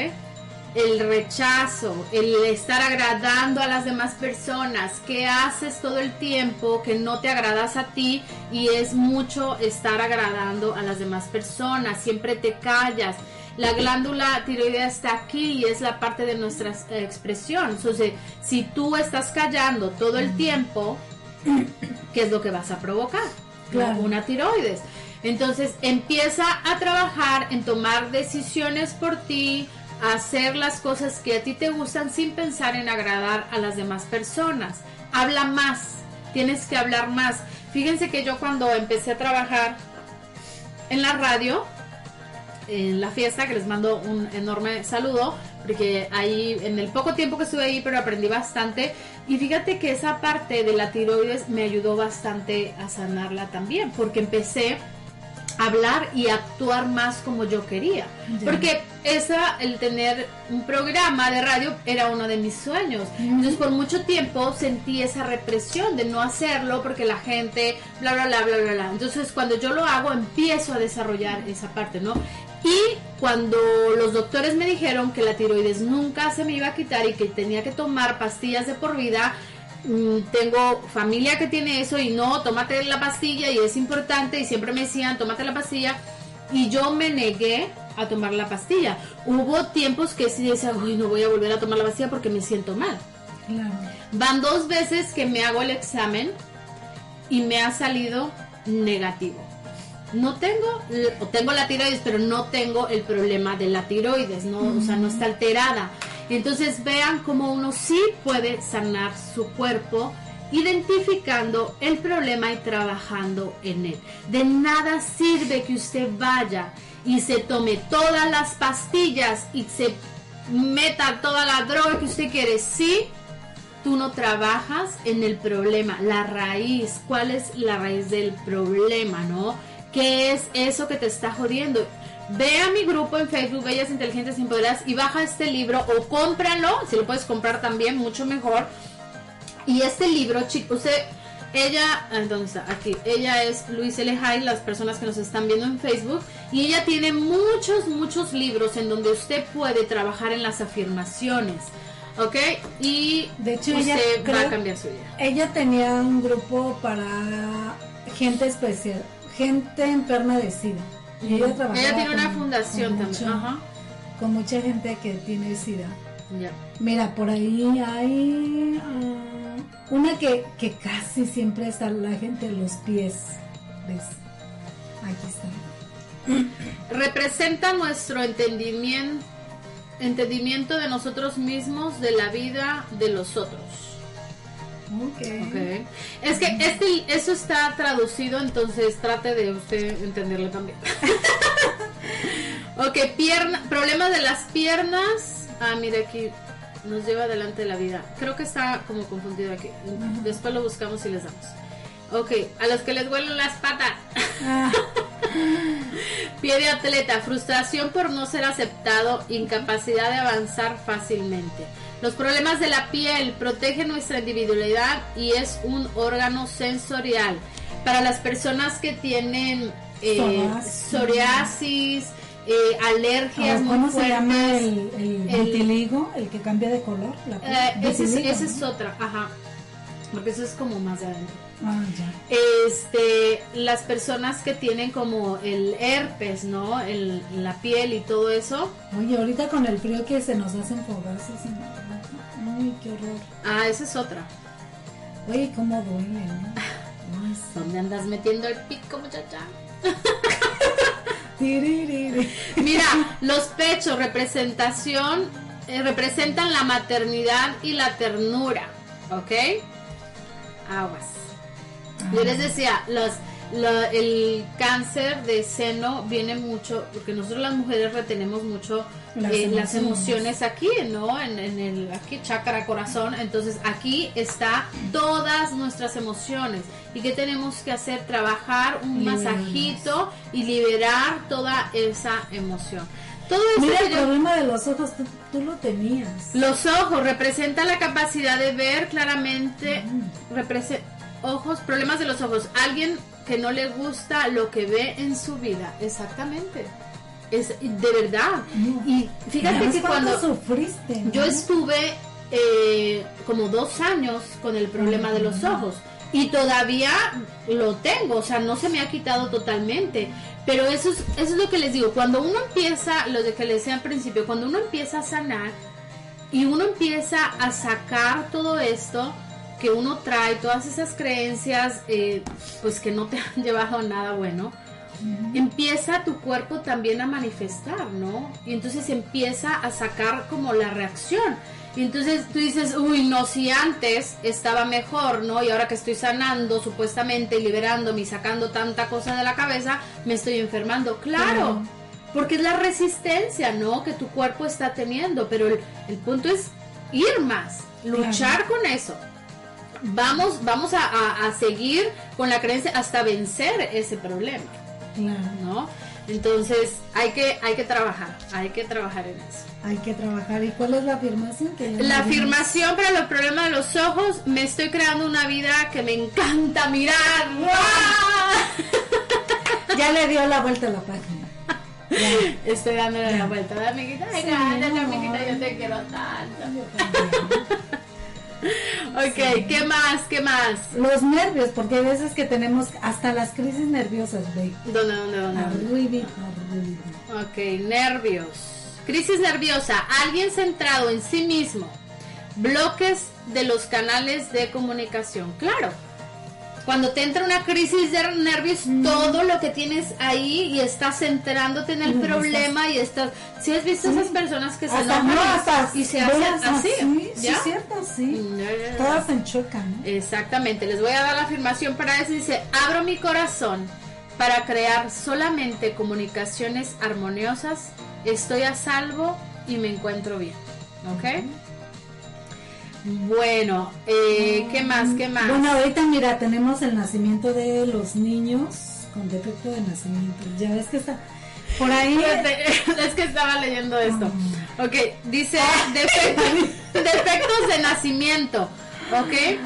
El rechazo, el estar agradando a las demás personas, que haces todo el tiempo que no te agradas a ti y es mucho estar agradando a las demás personas, siempre te callas. La glándula tiroidea está aquí y es la parte de nuestra eh, expresión. Entonces, si tú estás callando todo el tiempo, ¿qué es lo que vas a provocar? Claro. Una tiroides. Entonces empieza a trabajar en tomar decisiones por ti, a hacer las cosas que a ti te gustan sin pensar en agradar a las demás personas. Habla más, tienes que hablar más. Fíjense que yo cuando empecé a trabajar en la radio, en la fiesta, que les mando un enorme saludo, porque ahí, en el poco tiempo que estuve ahí, pero aprendí bastante. Y fíjate que esa parte de la tiroides me ayudó bastante a sanarla también, porque empecé a hablar y a actuar más como yo quería. Ya. Porque esa, el tener un programa de radio era uno de mis sueños. Entonces por mucho tiempo sentí esa represión de no hacerlo porque la gente, bla, bla, bla, bla, bla, bla. Entonces cuando yo lo hago empiezo a desarrollar esa parte, ¿no? Y cuando los doctores me dijeron que la tiroides nunca se me iba a quitar y que tenía que tomar pastillas de por vida, mm, tengo familia que tiene eso y no, tómate la pastilla y es importante y siempre me decían, tómate la pastilla y yo me negué a tomar la pastilla. Hubo tiempos que sí decía, uy, no voy a volver a tomar la pastilla porque me siento mal. Claro. Van dos veces que me hago el examen y me ha salido negativo. No tengo, o tengo la tiroides, pero no tengo el problema de la tiroides, no, o sea, no está alterada. Entonces vean cómo uno sí puede sanar su cuerpo identificando el problema y trabajando en él. De nada sirve que usted vaya y se tome todas las pastillas y se meta toda la droga que usted quiere si tú no trabajas en el problema, la raíz, cuál es la raíz del problema, ¿no? ¿Qué es eso que te está jodiendo? Ve a mi grupo en Facebook, Bellas Inteligentes y Empoderadas, y baja este libro o cómpralo, si lo puedes comprar también, mucho mejor. Y este libro, chicos, usted, ella, ah, ¿dónde está? Aquí, ella es Luis L. Las personas que nos están viendo en Facebook, y ella tiene muchos, muchos libros en donde usted puede trabajar en las afirmaciones, ¿ok? Y De hecho, usted ella va a cambiar su vida. Ella tenía un grupo para gente especial, gente enferma de SIDA. Y ella trabajaba Ella tiene una con- fundación con también, mucho- ajá, Con mucha gente que tiene SIDA. ya. Mira, por ahí hay ah, una que, que casi siempre está la gente en los pies. ¿Ves? Aquí está. representa nuestro entendimiento, entendimiento de nosotros mismos, de la vida de los otros. Ok. Ok. Es que este, eso está traducido, entonces trate de usted entenderlo también. ok, pierna, problemas de las piernas. Ah, mire aquí, nos lleva adelante la vida. Creo que está como confundido aquí. Después lo buscamos y les damos. Ok, a los que les duelen las patas. Ah, Pie de atleta, frustración por no ser aceptado, incapacidad de avanzar fácilmente. Los problemas de la piel protegen nuestra individualidad y es un órgano sensorial. Para las personas que tienen eh, Psoriasis. eh, alergias ah, muy ¿Cómo se llama fuertes, el, el, El- vitiligo? El que cambia de color. La piel. eh, ese, es, ese es otra, ajá. Porque eso es como más de adentro. Ah, ya. este las personas que tienen como el herpes, ¿no? El, la piel y todo eso. Oye, ahorita con el frío que se nos hacen fogazos. Ay, qué horror. Ah, esa es otra. Oye, cómo duele, ¿no? Ay. ¿Dónde andas metiendo el pico, muchacha? Mira, los pechos, representación, eh, representan la maternidad y la ternura, ¿ok? Aguas. Yo les decía, los, La- el cáncer de seno viene mucho, porque nosotros las mujeres retenemos mucho Las eh, las emociones. emociones aquí, ¿no? En, en el aquí chakra corazón. Entonces aquí está todas nuestras emociones. ¿Y qué tenemos que hacer? Trabajar un masajito y liberar toda esa emoción. Todo Mira el problema de los ojos, tú, tú lo tenías. los ojos representan la capacidad de ver claramente, represe- ojos, problemas de los ojos. Alguien que no le gusta lo que ve en su vida, exactamente. Es de verdad. No. Y fíjate que ¿cuánto cuando sufriste? yo estuve eh, como dos años con el problema de los ojos y todavía lo tengo, o sea, no se me ha quitado totalmente. Pero eso es, eso es lo que les digo, cuando uno empieza, lo de que les decía al principio, cuando uno empieza a sanar y uno empieza a sacar todo esto que uno trae, todas esas creencias, eh, pues que no te han llevado a nada bueno, empieza tu cuerpo también a manifestar, ¿no? Y entonces empieza a sacar como la reacción. Y entonces tú dices, uy, no, si antes estaba mejor, ¿no? Y ahora que estoy sanando, supuestamente, y liberándome y sacando tanta cosa de la cabeza, me estoy enfermando. Claro, porque es la resistencia, ¿no? Que tu cuerpo está teniendo. Pero el, el punto es ir más, luchar con eso. Vamos, vamos a, a- a seguir con la creencia hasta vencer ese problema. Claro, ¿no? Entonces hay que, hay que trabajar, hay que trabajar en eso. hay que trabajar. ¿Y cuál es la afirmación? Que La afirmación para los problemas de los ojos, me estoy creando una vida que me encanta mirar. ¡Guau! Ya le dio la vuelta a la página. Ya. Estoy dándole la vuelta, ¿verdad, amiguita? Ay, Sí, amiguita, yo te quiero tanto. Yo. Ok, ¿qué más? ¿Qué más? Los nervios, porque hay veces que tenemos hasta las crisis nerviosas, ve. ¿Dónde, dónde, dónde? dónde? Arriba, arriba. Ok, nervios. Crisis nerviosa. Alguien centrado en sí mismo. Bloques de los canales de comunicación. Claro. Cuando te entra una crisis de nervios, todo lo que tienes ahí y estás centrándote en el Mm, problema y estás... Si has visto Sí. esas personas que se Hasta no, y- hasta y se hacen así? Sí, sí, ¿ya? es cierto, sí. Mm. Todas en choca, ¿no? Exactamente, les voy a dar la afirmación para eso. Dice, abro mi corazón para crear solamente comunicaciones armoniosas. Estoy a salvo y me encuentro bien. ¿Ok? Bueno, eh, ¿qué más? ¿Qué más? Bueno, ahorita mira, tenemos el nacimiento de los niños con defecto de nacimiento. Ya ves que está por ahí. Es que estaba leyendo esto. Mm. Ok, dice defectos, defectos de nacimiento. Ok,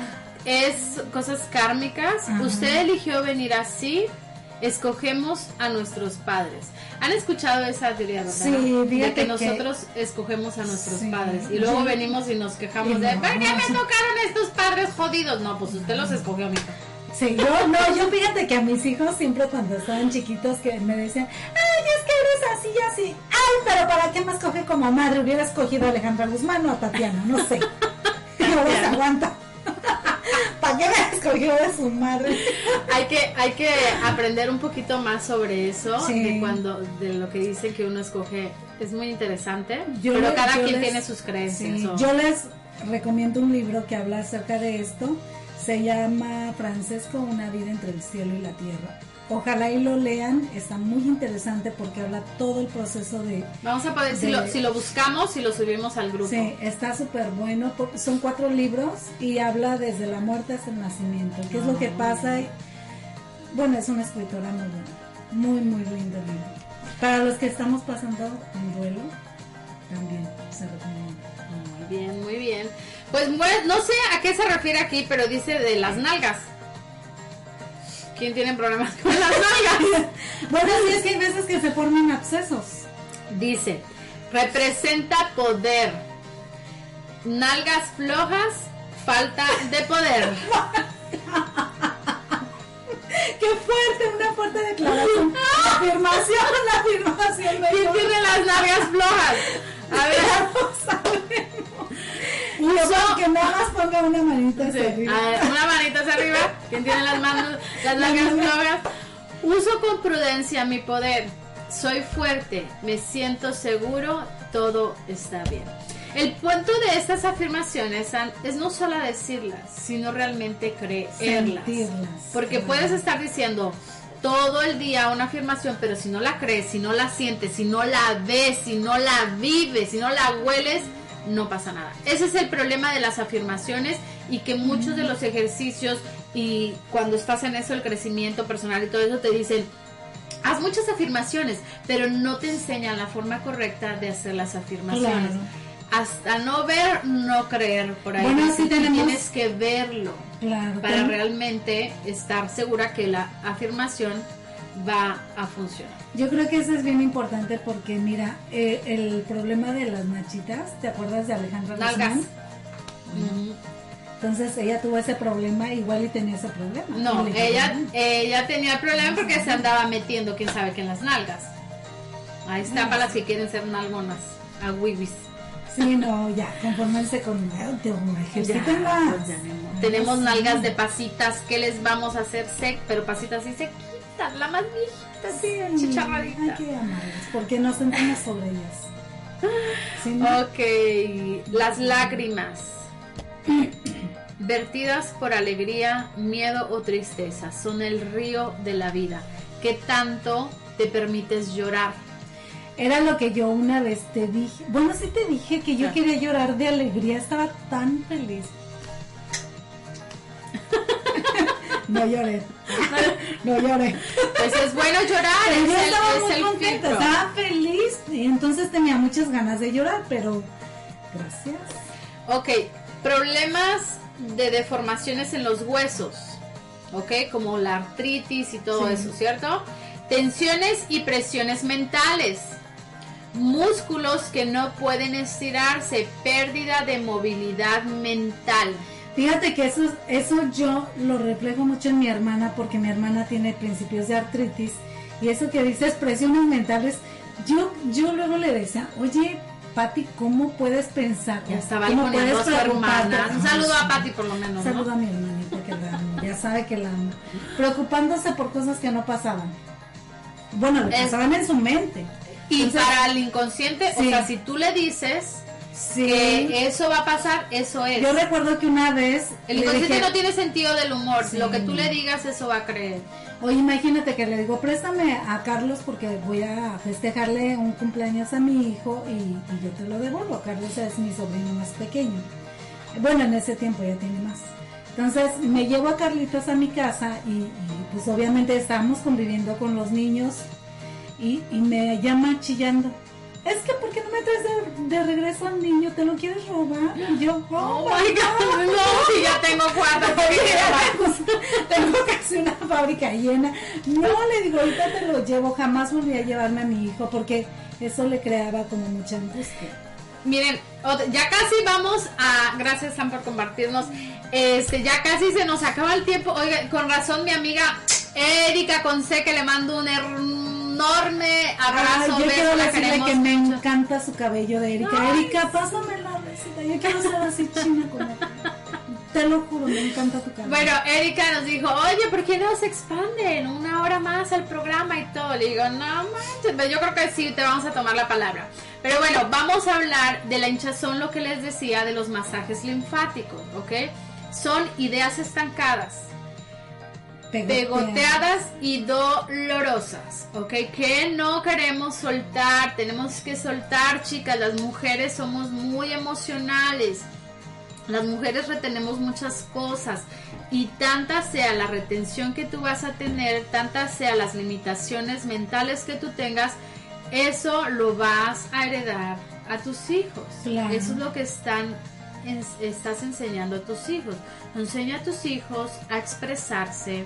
es cosas kármicas. Usted eligió venir así. Escogemos a nuestros padres. ¿Han escuchado esa teoría, verdad? Sí, de que que- nosotros escogemos a nuestros Sí. padres y luego venimos y nos quejamos de no, ¿por qué me tocaron estos padres jodidos? No, pues usted los escogió, mijo. Sí, yo no, yo fíjate que a mis hijos siempre cuando estaban chiquitos que me decían, ay, es que eres así y así. Ay, pero ¿para qué me escoge como madre? Hubiera escogido a Alejandra Guzmán o a Tatiana, no sé. No les aguanta. ¿Para qué me escogió de su madre? hay que hay que aprender un poquito más sobre eso Sí. de cuando de lo que dicen que uno escoge es muy interesante Yo pero le- cada quien les- tiene sus creencias Sí, o- Yo les recomiendo un libro que habla acerca de esto. Se llama Francesco, una vida entre el cielo y la tierra. Ojalá y lo lean, está muy interesante porque habla todo el proceso de... vamos a poder si de- lo, si lo buscamos y lo subimos al grupo Sí, está súper bueno. Son cuatro libros y habla desde la muerte hasta el nacimiento. ¿Qué es lo que pasa? Y- Bueno, es una escritora muy buena. Muy, muy lindo libro. Para los que estamos pasando un duelo, también se recomienda. muy bien muy bien pues bueno, no sé a qué se refiere aquí pero dice de las nalgas quién tiene problemas con las nalgas Bueno, sí es que hay veces que se forman abscesos. dice representa poder nalgas flojas falta de poder ¡Qué fuerte! Una fuerte declaración. La afirmación, la afirmación. ¿Quién tiene las nalgas flojas? A ver, Uso que nada más ponga una manita sí, hacia arriba. a ver, una manita hacia arriba. ¿Quién tiene las manos, las nalgas flojas? Uso con prudencia mi poder. Soy fuerte, me siento seguro, todo está bien. El punto de estas afirmaciones es no solo decirlas, sino realmente creerlas. Sentirlas, Porque claro. puedes estar diciendo todo el día una afirmación, pero si no la crees, si no la sientes, si no la ves, si no la vives, si no la hueles, no pasa nada. Ese es el problema de las afirmaciones y que muchos de los ejercicios y cuando estás en eso, el crecimiento personal y todo eso, te dicen, haz muchas afirmaciones, pero no te enseñan la forma correcta de hacer las afirmaciones. Claro. Hasta no ver, no creer por ahí. Bueno, Dicen sí que tenemos- Tienes que verlo Claro. para realmente estar segura que la afirmación va a funcionar. Yo creo que eso es bien importante porque, mira, eh, el problema de las nachitas, ¿te acuerdas de Alejandra Nalgas. Entonces ella tuvo ese problema, igual y tenía ese problema. No, ella, ella tenía el problema porque se andaba metiendo, quién sabe que en las nalgas. Ahí está para las que quieren ser nalgonas, a wiwis. Sí, no, ya, conformarse con "Ay, te ejerciten más". pues amor. Tenemos nalgas de pasitas, ¿qué les vamos a hacer? Sec, pero pasitas y la más viejita, Sí, chicharradita. Hay que amarlas, porque nos sentamos sobre ellas. Sí, ¿no? Ok, las lágrimas. Vertidas por alegría, miedo o tristeza, son el río de la vida. ¿Qué tanto te permites llorar? Era lo que yo una vez te dije. Bueno, sí te dije que yo Ah. quería llorar de alegría, estaba tan feliz. No lloré. no lloré. Pues es bueno llorar, Pero es yo el, estaba es muy el contenta, filtro. estaba feliz. Y entonces tenía muchas ganas de llorar, pero gracias. Ok, problemas de deformaciones en los huesos, ok, como la artritis y todo Sí. eso, ¿cierto? Tensiones y presiones mentales, músculos que no pueden estirarse, pérdida de movilidad mental. Fíjate que eso, eso yo lo reflejo mucho en mi hermana porque mi hermana tiene principios de artritis y eso que dices presiones mentales, yo, yo luego le decía, oye, Pati, ¿cómo puedes pensar? Ya estaba ¿Cómo su preocuparte?" Un saludo a. Pati por lo menos, ¿no? Saludo a mi hermanita que la amo, ya sabe que la amo. Preocupándose por cosas que no pasaban. Bueno, le Es- pasaban en su mente. Y Entonces, para el inconsciente, o sea, si tú le dices sí. que eso va a pasar, eso es. Yo recuerdo que una vez el inconsciente dije, no tiene sentido del humor. Sí. Lo que tú le digas, eso va a creer. Oye, imagínate que le digo, préstame a Carlos porque voy a festejarle un cumpleaños a mi hijo y, y yo te lo devuelvo. Carlos es mi sobrino más pequeño. Bueno, en ese tiempo ya tiene más. Entonces me llevo a Carlitos a mi casa y, y, pues obviamente estábamos conviviendo con los niños y, y me llama chillando. Es que ¿por qué no me traes de, de regreso al niño? ¿Te lo quieres robar? Y yo, Oh oh, my god, no, si ya tengo cuatro tengo casi una fábrica llena. No, le digo, ahorita te lo llevo, jamás volví a llevarme a mi hijo porque eso le creaba como mucha angustia. Miren, ya casi vamos a. Gracias, Sam, por compartirnos. Este, ya casi se nos acaba el tiempo. Oiga, con razón, mi amiga Erika Conce, que le mando un enorme Ay, abrazo. yo beso, quiero la decirle que me mucho. encanta su cabello de Erika. Ay, Erika, pásame la receta. Yo quiero ser así china como tú. Te lo juro, me encanta tu cabello. Bueno, Erika nos dijo, oye, ¿por qué no se expanden una hora más al programa y todo? Le digo, no manches, pero yo creo que sí, te vamos a tomar la palabra. Pero bueno, vamos a hablar de la hinchazón, lo que les decía de los masajes linfáticos, ¿ok? Son ideas estancadas, pegoteadas y dolorosas, ¿ok? Que no queremos soltar, tenemos que soltar, chicas, las mujeres somos muy emocionales. Las mujeres retenemos muchas cosas y tanta sea la retención que tú vas a tener, tanta sea las limitaciones mentales que tú tengas, eso lo vas a heredar a tus hijos. Claro. Eso es lo que están en- estás enseñando a tus hijos. Enseña a tus hijos a expresarse,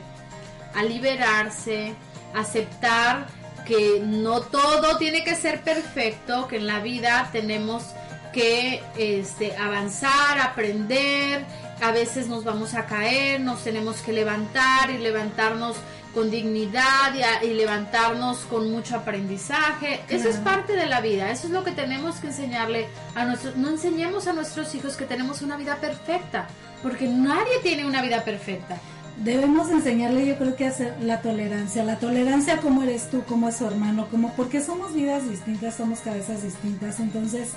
a liberarse, aceptar que no todo tiene que ser perfecto, que en la vida tenemos que este, avanzar, aprender, a veces nos vamos a caer, nos tenemos que levantar y levantarnos con dignidad y, a- y levantarnos con mucho aprendizaje. Eso es parte de la vida, eso es lo que tenemos que enseñarle a nuestros, no enseñemos a nuestros hijos que tenemos una vida perfecta, porque nadie tiene una vida perfecta. Debemos enseñarle, yo creo que hacer la tolerancia, la tolerancia como eres tú, como es su hermano, como porque somos vidas distintas, somos cabezas distintas, entonces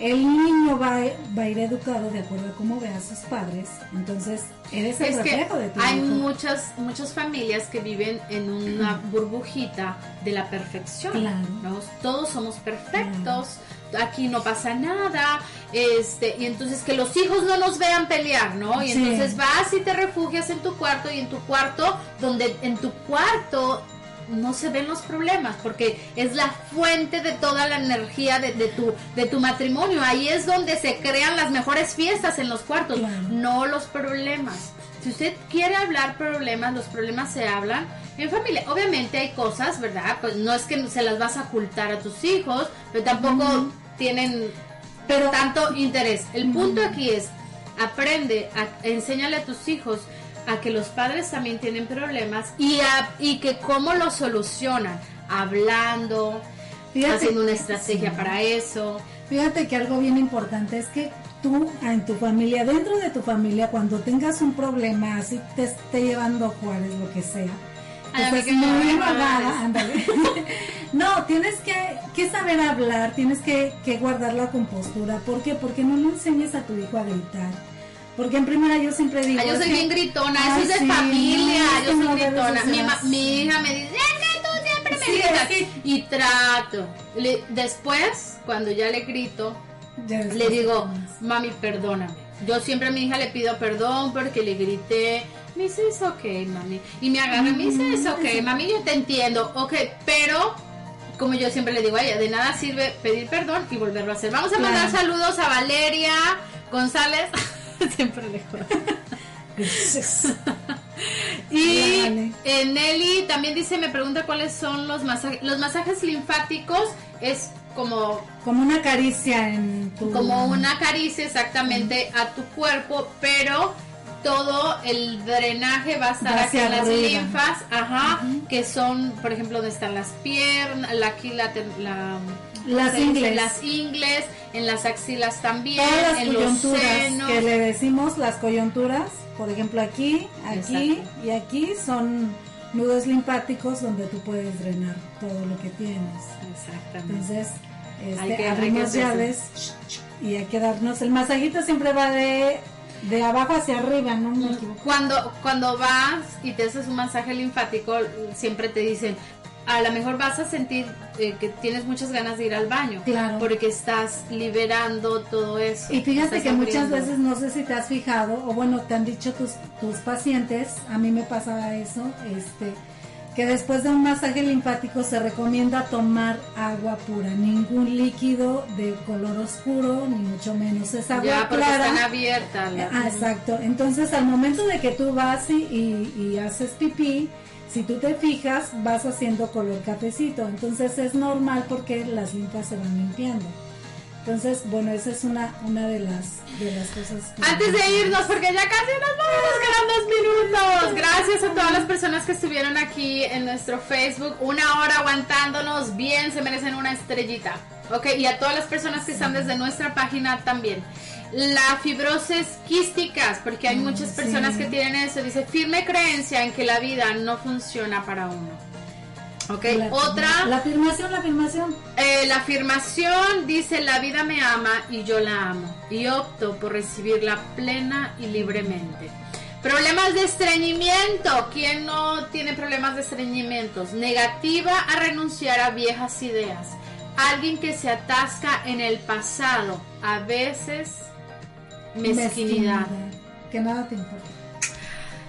el niño va, va a ir educado de acuerdo a cómo ve a sus padres. Entonces, eres el Es que reflejo de tu hay hijo. muchas muchas familias que viven en una burbujita de la perfección. Claro. ¿no? Todos somos perfectos, aquí no pasa nada, este, y entonces que los hijos no nos vean pelear, ¿no? Y Sí. entonces vas y te refugias en tu cuarto y en tu cuarto, donde en tu cuarto no se ven los problemas porque es la fuente de toda la energía de, de tu de tu matrimonio ahí es donde se crean las mejores fiestas en los cuartos Claro. no los problemas si usted quiere hablar problemas los problemas se hablan en familia obviamente hay cosas verdad pues no es que se las vas a ocultar a tus hijos pero tampoco tienen Pero tanto interés el punto aquí es aprende a, enséñale a tus hijos a que los padres también tienen problemas y, a- y que cómo los solucionan, hablando, fíjate, haciendo una estrategia sí. para eso. Fíjate que algo bien importante es que tú en tu familia, dentro de tu familia, cuando tengas un problema, así te esté llevando a Juárez, lo que sea, Ay, muy ándale. no, tienes que, que saber hablar, tienes que, que guardar la compostura. ¿Por qué? Porque no le enseñes a tu hijo a gritar. Porque en primera yo siempre digo... Ay, yo soy bien gritona, Ay, eso es de familia, no, yo soy no gritona. Mi, ma- hija me dice, es que tú siempre me Sí, gritas. es que- Y trato. Le- después, cuando ya le grito, Ya le digo, mami, perdóname. Yo siempre a mi hija le pido perdón porque le grité. Me dice, es ok, mami. Y me agarra, me dice, es ok, mami, yo te entiendo. Ok, pero, como yo siempre le digo a ella, de nada sirve pedir perdón y volverlo a hacer. Vamos a mandar saludos a Valeria González. siempre le jodo. Y Vale. eh, Nelly también dice, me pregunta cuáles son los masajes. Los masajes linfáticos es como Como una caricia en tu... como una caricia exactamente a tu cuerpo, pero todo el drenaje va a estar Va aquí hacia en las arriba. linfas, ajá, que son, por ejemplo, donde están las piernas, la, aquí la, la- Las ingles. las ingles, en las axilas también, Todas las en los coyunturas senos. que le decimos las coyunturas, por ejemplo aquí, aquí Exacto. y aquí son nudos linfáticos donde tú puedes drenar todo lo que tienes. Exactamente. Entonces, este, Hay que- hay que abrimos llaves y hay que darnos. El masajito siempre va de, de abajo hacia arriba, no me equivoco. Cuando, cuando vas y te haces un masaje linfático, siempre te dicen, a lo mejor vas a sentir eh, que tienes muchas ganas de ir al baño. Claro. Porque estás liberando todo eso. Y fíjate que muchas veces, no sé si te has fijado, o bueno, te han dicho tus, tus pacientes, a mí me pasaba eso, este, que después de un masaje linfático se recomienda tomar agua pura, ningún líquido de color oscuro, ni mucho menos es agua Ya, porque clara. están abiertas. las- Ah, exacto. Entonces, al momento de que tú vas y, y- y haces pipí, si tú te fijas, vas haciendo color cafecito. Entonces, es normal porque las linfas se van limpiando. Entonces, bueno, esa es una, una de las de las cosas. que- Antes de irnos, porque ya casi nos vamos, quedan dos minutos. Gracias a todas las personas que estuvieron aquí en nuestro Facebook, una hora aguantándonos bien, se merecen una estrellita. Ok, y a todas las personas que están desde nuestra página también. La fibrosis quísticas, porque hay Mm, muchas sí. personas que tienen eso, dice firme creencia en que la vida no funciona para uno. Ok, La- otra. La afirmación, la afirmación. Eh, la afirmación dice la vida me ama y yo la amo y opto por recibirla plena y libremente. Problemas de estreñimiento. ¿Quién no tiene problemas de estreñimientos? Negativa a renunciar a viejas ideas. Alguien que se atasca en el pasado. A veces mezquinidad. Que nada te importa.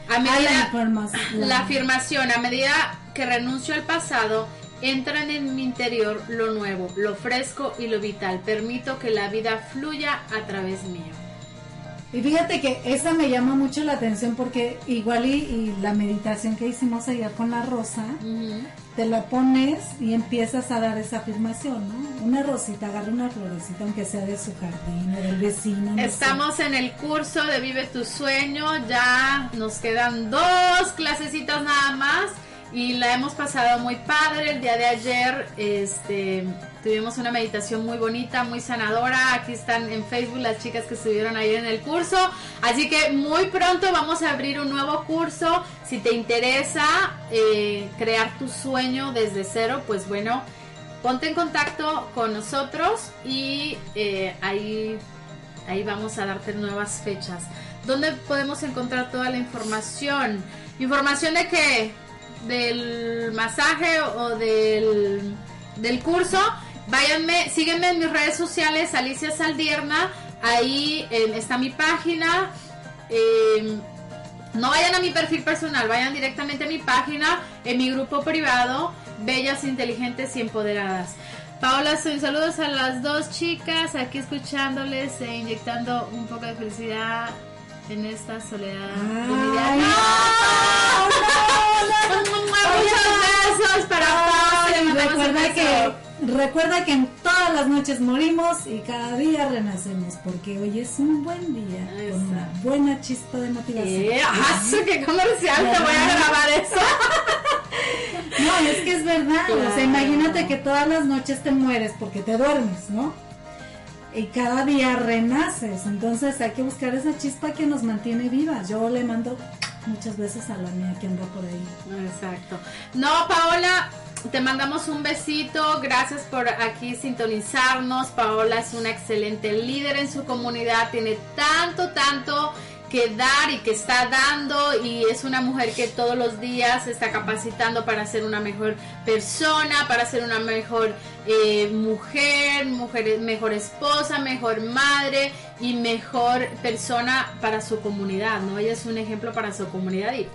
A la medida, información. la afirmación, a medida que renuncio al pasado, entran en mi interior lo nuevo, lo fresco y lo vital. Permito que la vida fluya a través mío. Y fíjate que esa me llama mucho la atención porque igual y, y la meditación que hicimos ayer con la rosa, te la pones y empiezas a dar esa afirmación, ¿no? Una rosita, agarra una florecita, aunque sea de su jardín o del vecino. no sé. Estamos en el curso de Vive tu Sueño, ya nos quedan dos clasecitas nada más y la hemos pasado muy padre. El día de ayer este, tuvimos una meditación muy bonita, muy sanadora. Aquí están en Facebook las chicas que estuvieron ayer en el curso. Así que muy pronto vamos a abrir un nuevo curso. Si te interesa eh, crear tu sueño desde cero, pues bueno, ponte en contacto con nosotros y eh, ahí, ahí vamos a darte nuevas fechas. ¿Dónde podemos encontrar toda la información? ¿Información de qué? ¿Del masaje o del, del curso? Váyanme, síguenme en mis redes sociales, Alicia Saldierna. Ahí eh, está mi página. Eh, no vayan a mi perfil personal, vayan directamente a mi página, en mi grupo privado, Bellas, Inteligentes y Empoderadas. Paola, soy saludos a las dos chicas, aquí escuchándoles e inyectando un poco de felicidad en esta soledad. Ay, Muchos besos para un recuerda que recuerda que en todas las noches morimos y cada día renacemos porque hoy es un buen día con una buena chispa de motivación. Eh, ah, su, qué comercial, te voy a grabar eso. No, es que es verdad. O sea, imagínate que todas las noches te mueres porque te duermes, ¿no? Y cada día renaces. Entonces hay que buscar esa chispa que nos mantiene vivas. Yo le mando muchas veces a la mía que anda por ahí. Exacto. No, Paola, te mandamos un besito. Gracias por aquí sintonizarnos. Paola es una excelente líder en su comunidad. Tiene tanto, tanto que dar y que está dando y es una mujer que todos los días se está capacitando para ser una mejor persona, para ser una mejor eh, mujer, mujer, mejor esposa, mejor madre y mejor persona para su comunidad, ¿no? Ella es un ejemplo para su comunidad y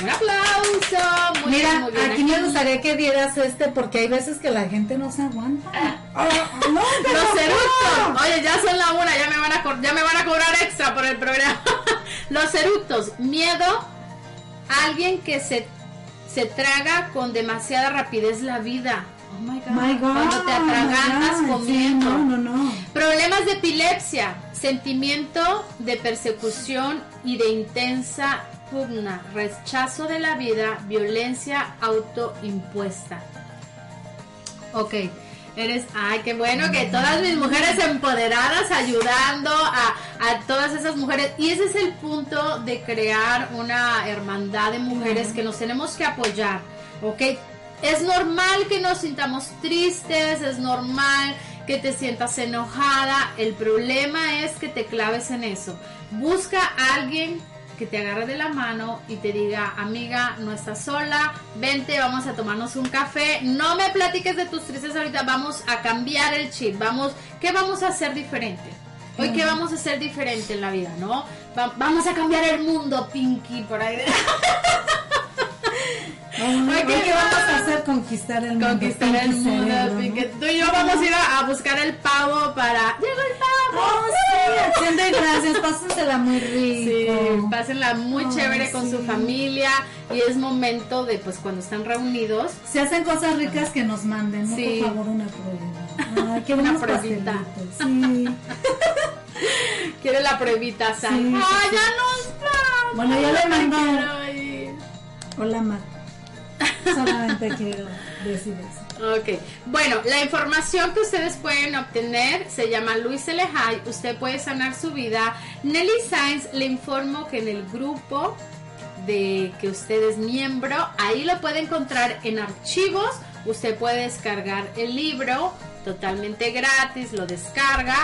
un aplauso. Muy Mira, bien, muy bien. aquí me gustaría que dieras este porque hay veces que la gente no se aguanta. Ah, no, pero Los no. eructos. Oye, ya son la una, ya me van a ya me van a cobrar extra por el programa. Los eructos, miedo, alguien que se se traga con demasiada rapidez la vida. Oh my God. My God, Cuando te atragantas my God, comiendo. sí, no, no, no. Problemas de epilepsia, sentimiento de persecución y de intensa pugna, rechazo de la vida, violencia autoimpuesta. Ok, eres, ay, qué bueno que todas mis mujeres empoderadas ayudando a, a todas esas mujeres. Y ese es el punto de crear una hermandad de mujeres que nos tenemos que apoyar, ok. Es normal que nos sintamos tristes, es normal que te sientas enojada. El problema es que te claves en eso. Busca a alguien que te agarre de la mano y te diga, amiga, no estás sola, vente, vamos a tomarnos un café. No me platiques de tus tristes ahorita, vamos a cambiar el chip. Vamos, ¿qué vamos a hacer diferente? Hoy, ¿qué vamos a hacer diferente en la vida, no? Va- vamos a cambiar el mundo, Pinky, por ahí. Hoy, Ay, qué ¿qué vamos a hacer? Conquistar el mundo. Conquistar el mundo. Tú y yo vamos a ir a buscar el pavo para... ¡Llegó el pavo! Sí, acción de gracias, pásensela muy Sí, rico. pásenla muy Ay, chévere con su sí. familia y es momento de pues cuando están reunidos Si hacen cosas ricas que nos manden, ¿no? Sí. Por favor, una prueba. Ay, qué Una pruebita. Sí. quiere la pruebita. Sí, sí, ¡Ah, sí. ya nos vamos! Bueno, ya le mando-. Hola, Mar. Solamente quiero decir eso. Ok, bueno, la información que ustedes pueden obtener se llama Luis Elejay, usted puede sanar su vida. Nelly Sainz, le informo que en el grupo de que usted es miembro, ahí lo puede encontrar en archivos, usted puede descargar el libro totalmente gratis, lo descarga.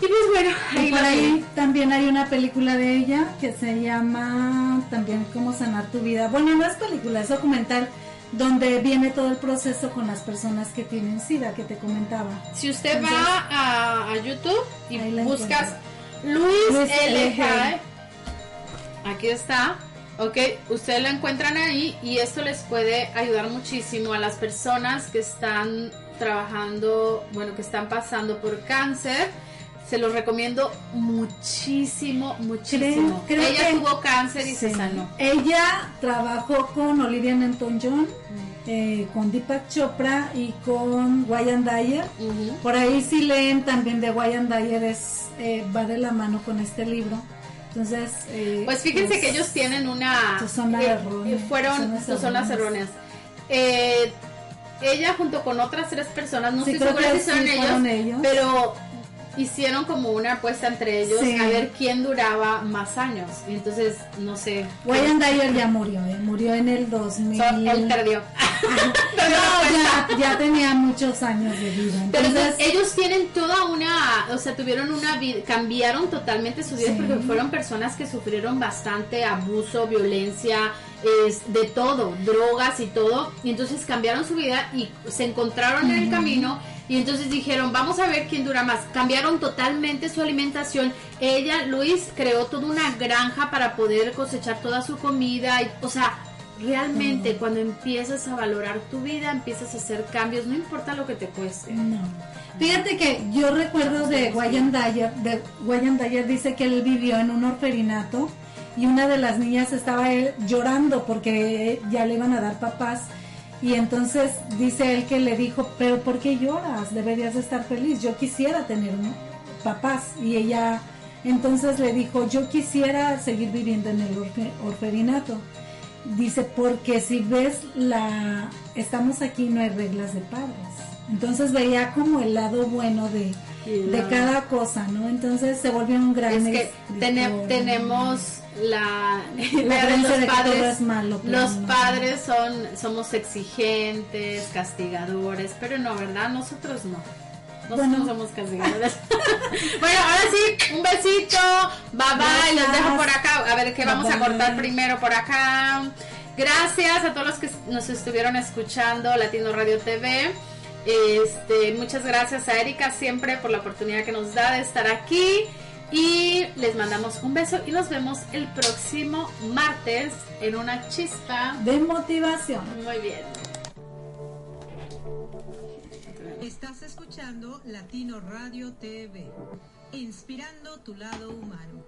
Y pues bueno, Y ahí por ahí también hay una película de ella que se llama también Cómo sanar tu vida. Bueno, no es película, es documental donde viene todo el proceso con las personas que tienen SIDA que te comentaba. Si usted Entonces- va a, a YouTube y la buscas. Luis, Luis aquí está, ok, ustedes lo encuentran ahí y esto les puede ayudar muchísimo a las personas que están trabajando, bueno, que están pasando por cáncer. Se los recomiendo muchísimo, muchísimo. Creo- creo Ella que- tuvo cáncer y se sanó. Ella trabajó con Olivia Newton-John, eh, con Deepak Chopra y con Wayne Dyer. Por ahí si leen también de Wayne Dyer es, eh, va de la mano con este libro. Entonces, eh, Pues fíjense pues, que ellos tienen una... Tu zona eh, errónea, eh, fueron tus zonas erróneas. erróneas. Eh, ella junto con otras tres personas, no Sí, estoy segura si son sí ellos, ellos. pero hicieron como una apuesta entre ellos Sí. a ver quién duraba más años. Y entonces, no sé. Wayne Dyer ya murió, eh, murió en el 2000. So, él perdió. no, ya, ya tenía muchos años de vida. Pero Entonces, ellos tienen toda una, o sea, tuvieron una vida, cambiaron totalmente su vida Sí. porque fueron personas que sufrieron bastante abuso, violencia, es, de todo, drogas y todo, y entonces cambiaron su vida y se encontraron en el camino y entonces dijeron, vamos a ver quién dura más. Cambiaron totalmente su alimentación. Ella, Luis, creó toda una granja para poder cosechar toda su comida, y, o sea, realmente cuando empiezas a valorar tu vida, empiezas a hacer cambios, no importa lo que te cueste. no. Fíjate que yo recuerdo de Wayne Dyer, de Dyer dice que él vivió en un orferinato y una de las niñas estaba él llorando porque ya le iban a dar papás y entonces dice él que le dijo, pero ¿por qué lloras? Deberías de estar feliz, yo quisiera tener papás y ella entonces le dijo, yo quisiera seguir viviendo en el orfe-. Dice, porque si ves la, estamos aquí, no hay reglas de padres. Entonces veía como el lado bueno de, de cada cosa, ¿no? Entonces se volvió un gran Es que tenemos la, La los padres. malo, los no. padres son somos exigentes, castigadores, pero no, ¿verdad? Nosotros no. Nosotros Bueno. no somos castigadores. bueno, ahora sí, un besito. Bye bye. Los dejo por acá. A ver qué vamos a Bye. cortar primero por acá. Gracias a todos los que nos estuvieron escuchando Latino Radio TV. Este, muchas gracias a Erika siempre por la oportunidad que nos da de estar aquí. Y les mandamos un beso y nos vemos el próximo martes en una chispa. de motivación. Muy bien. Estás escuchando Latino Radio TV, inspirando tu lado humano.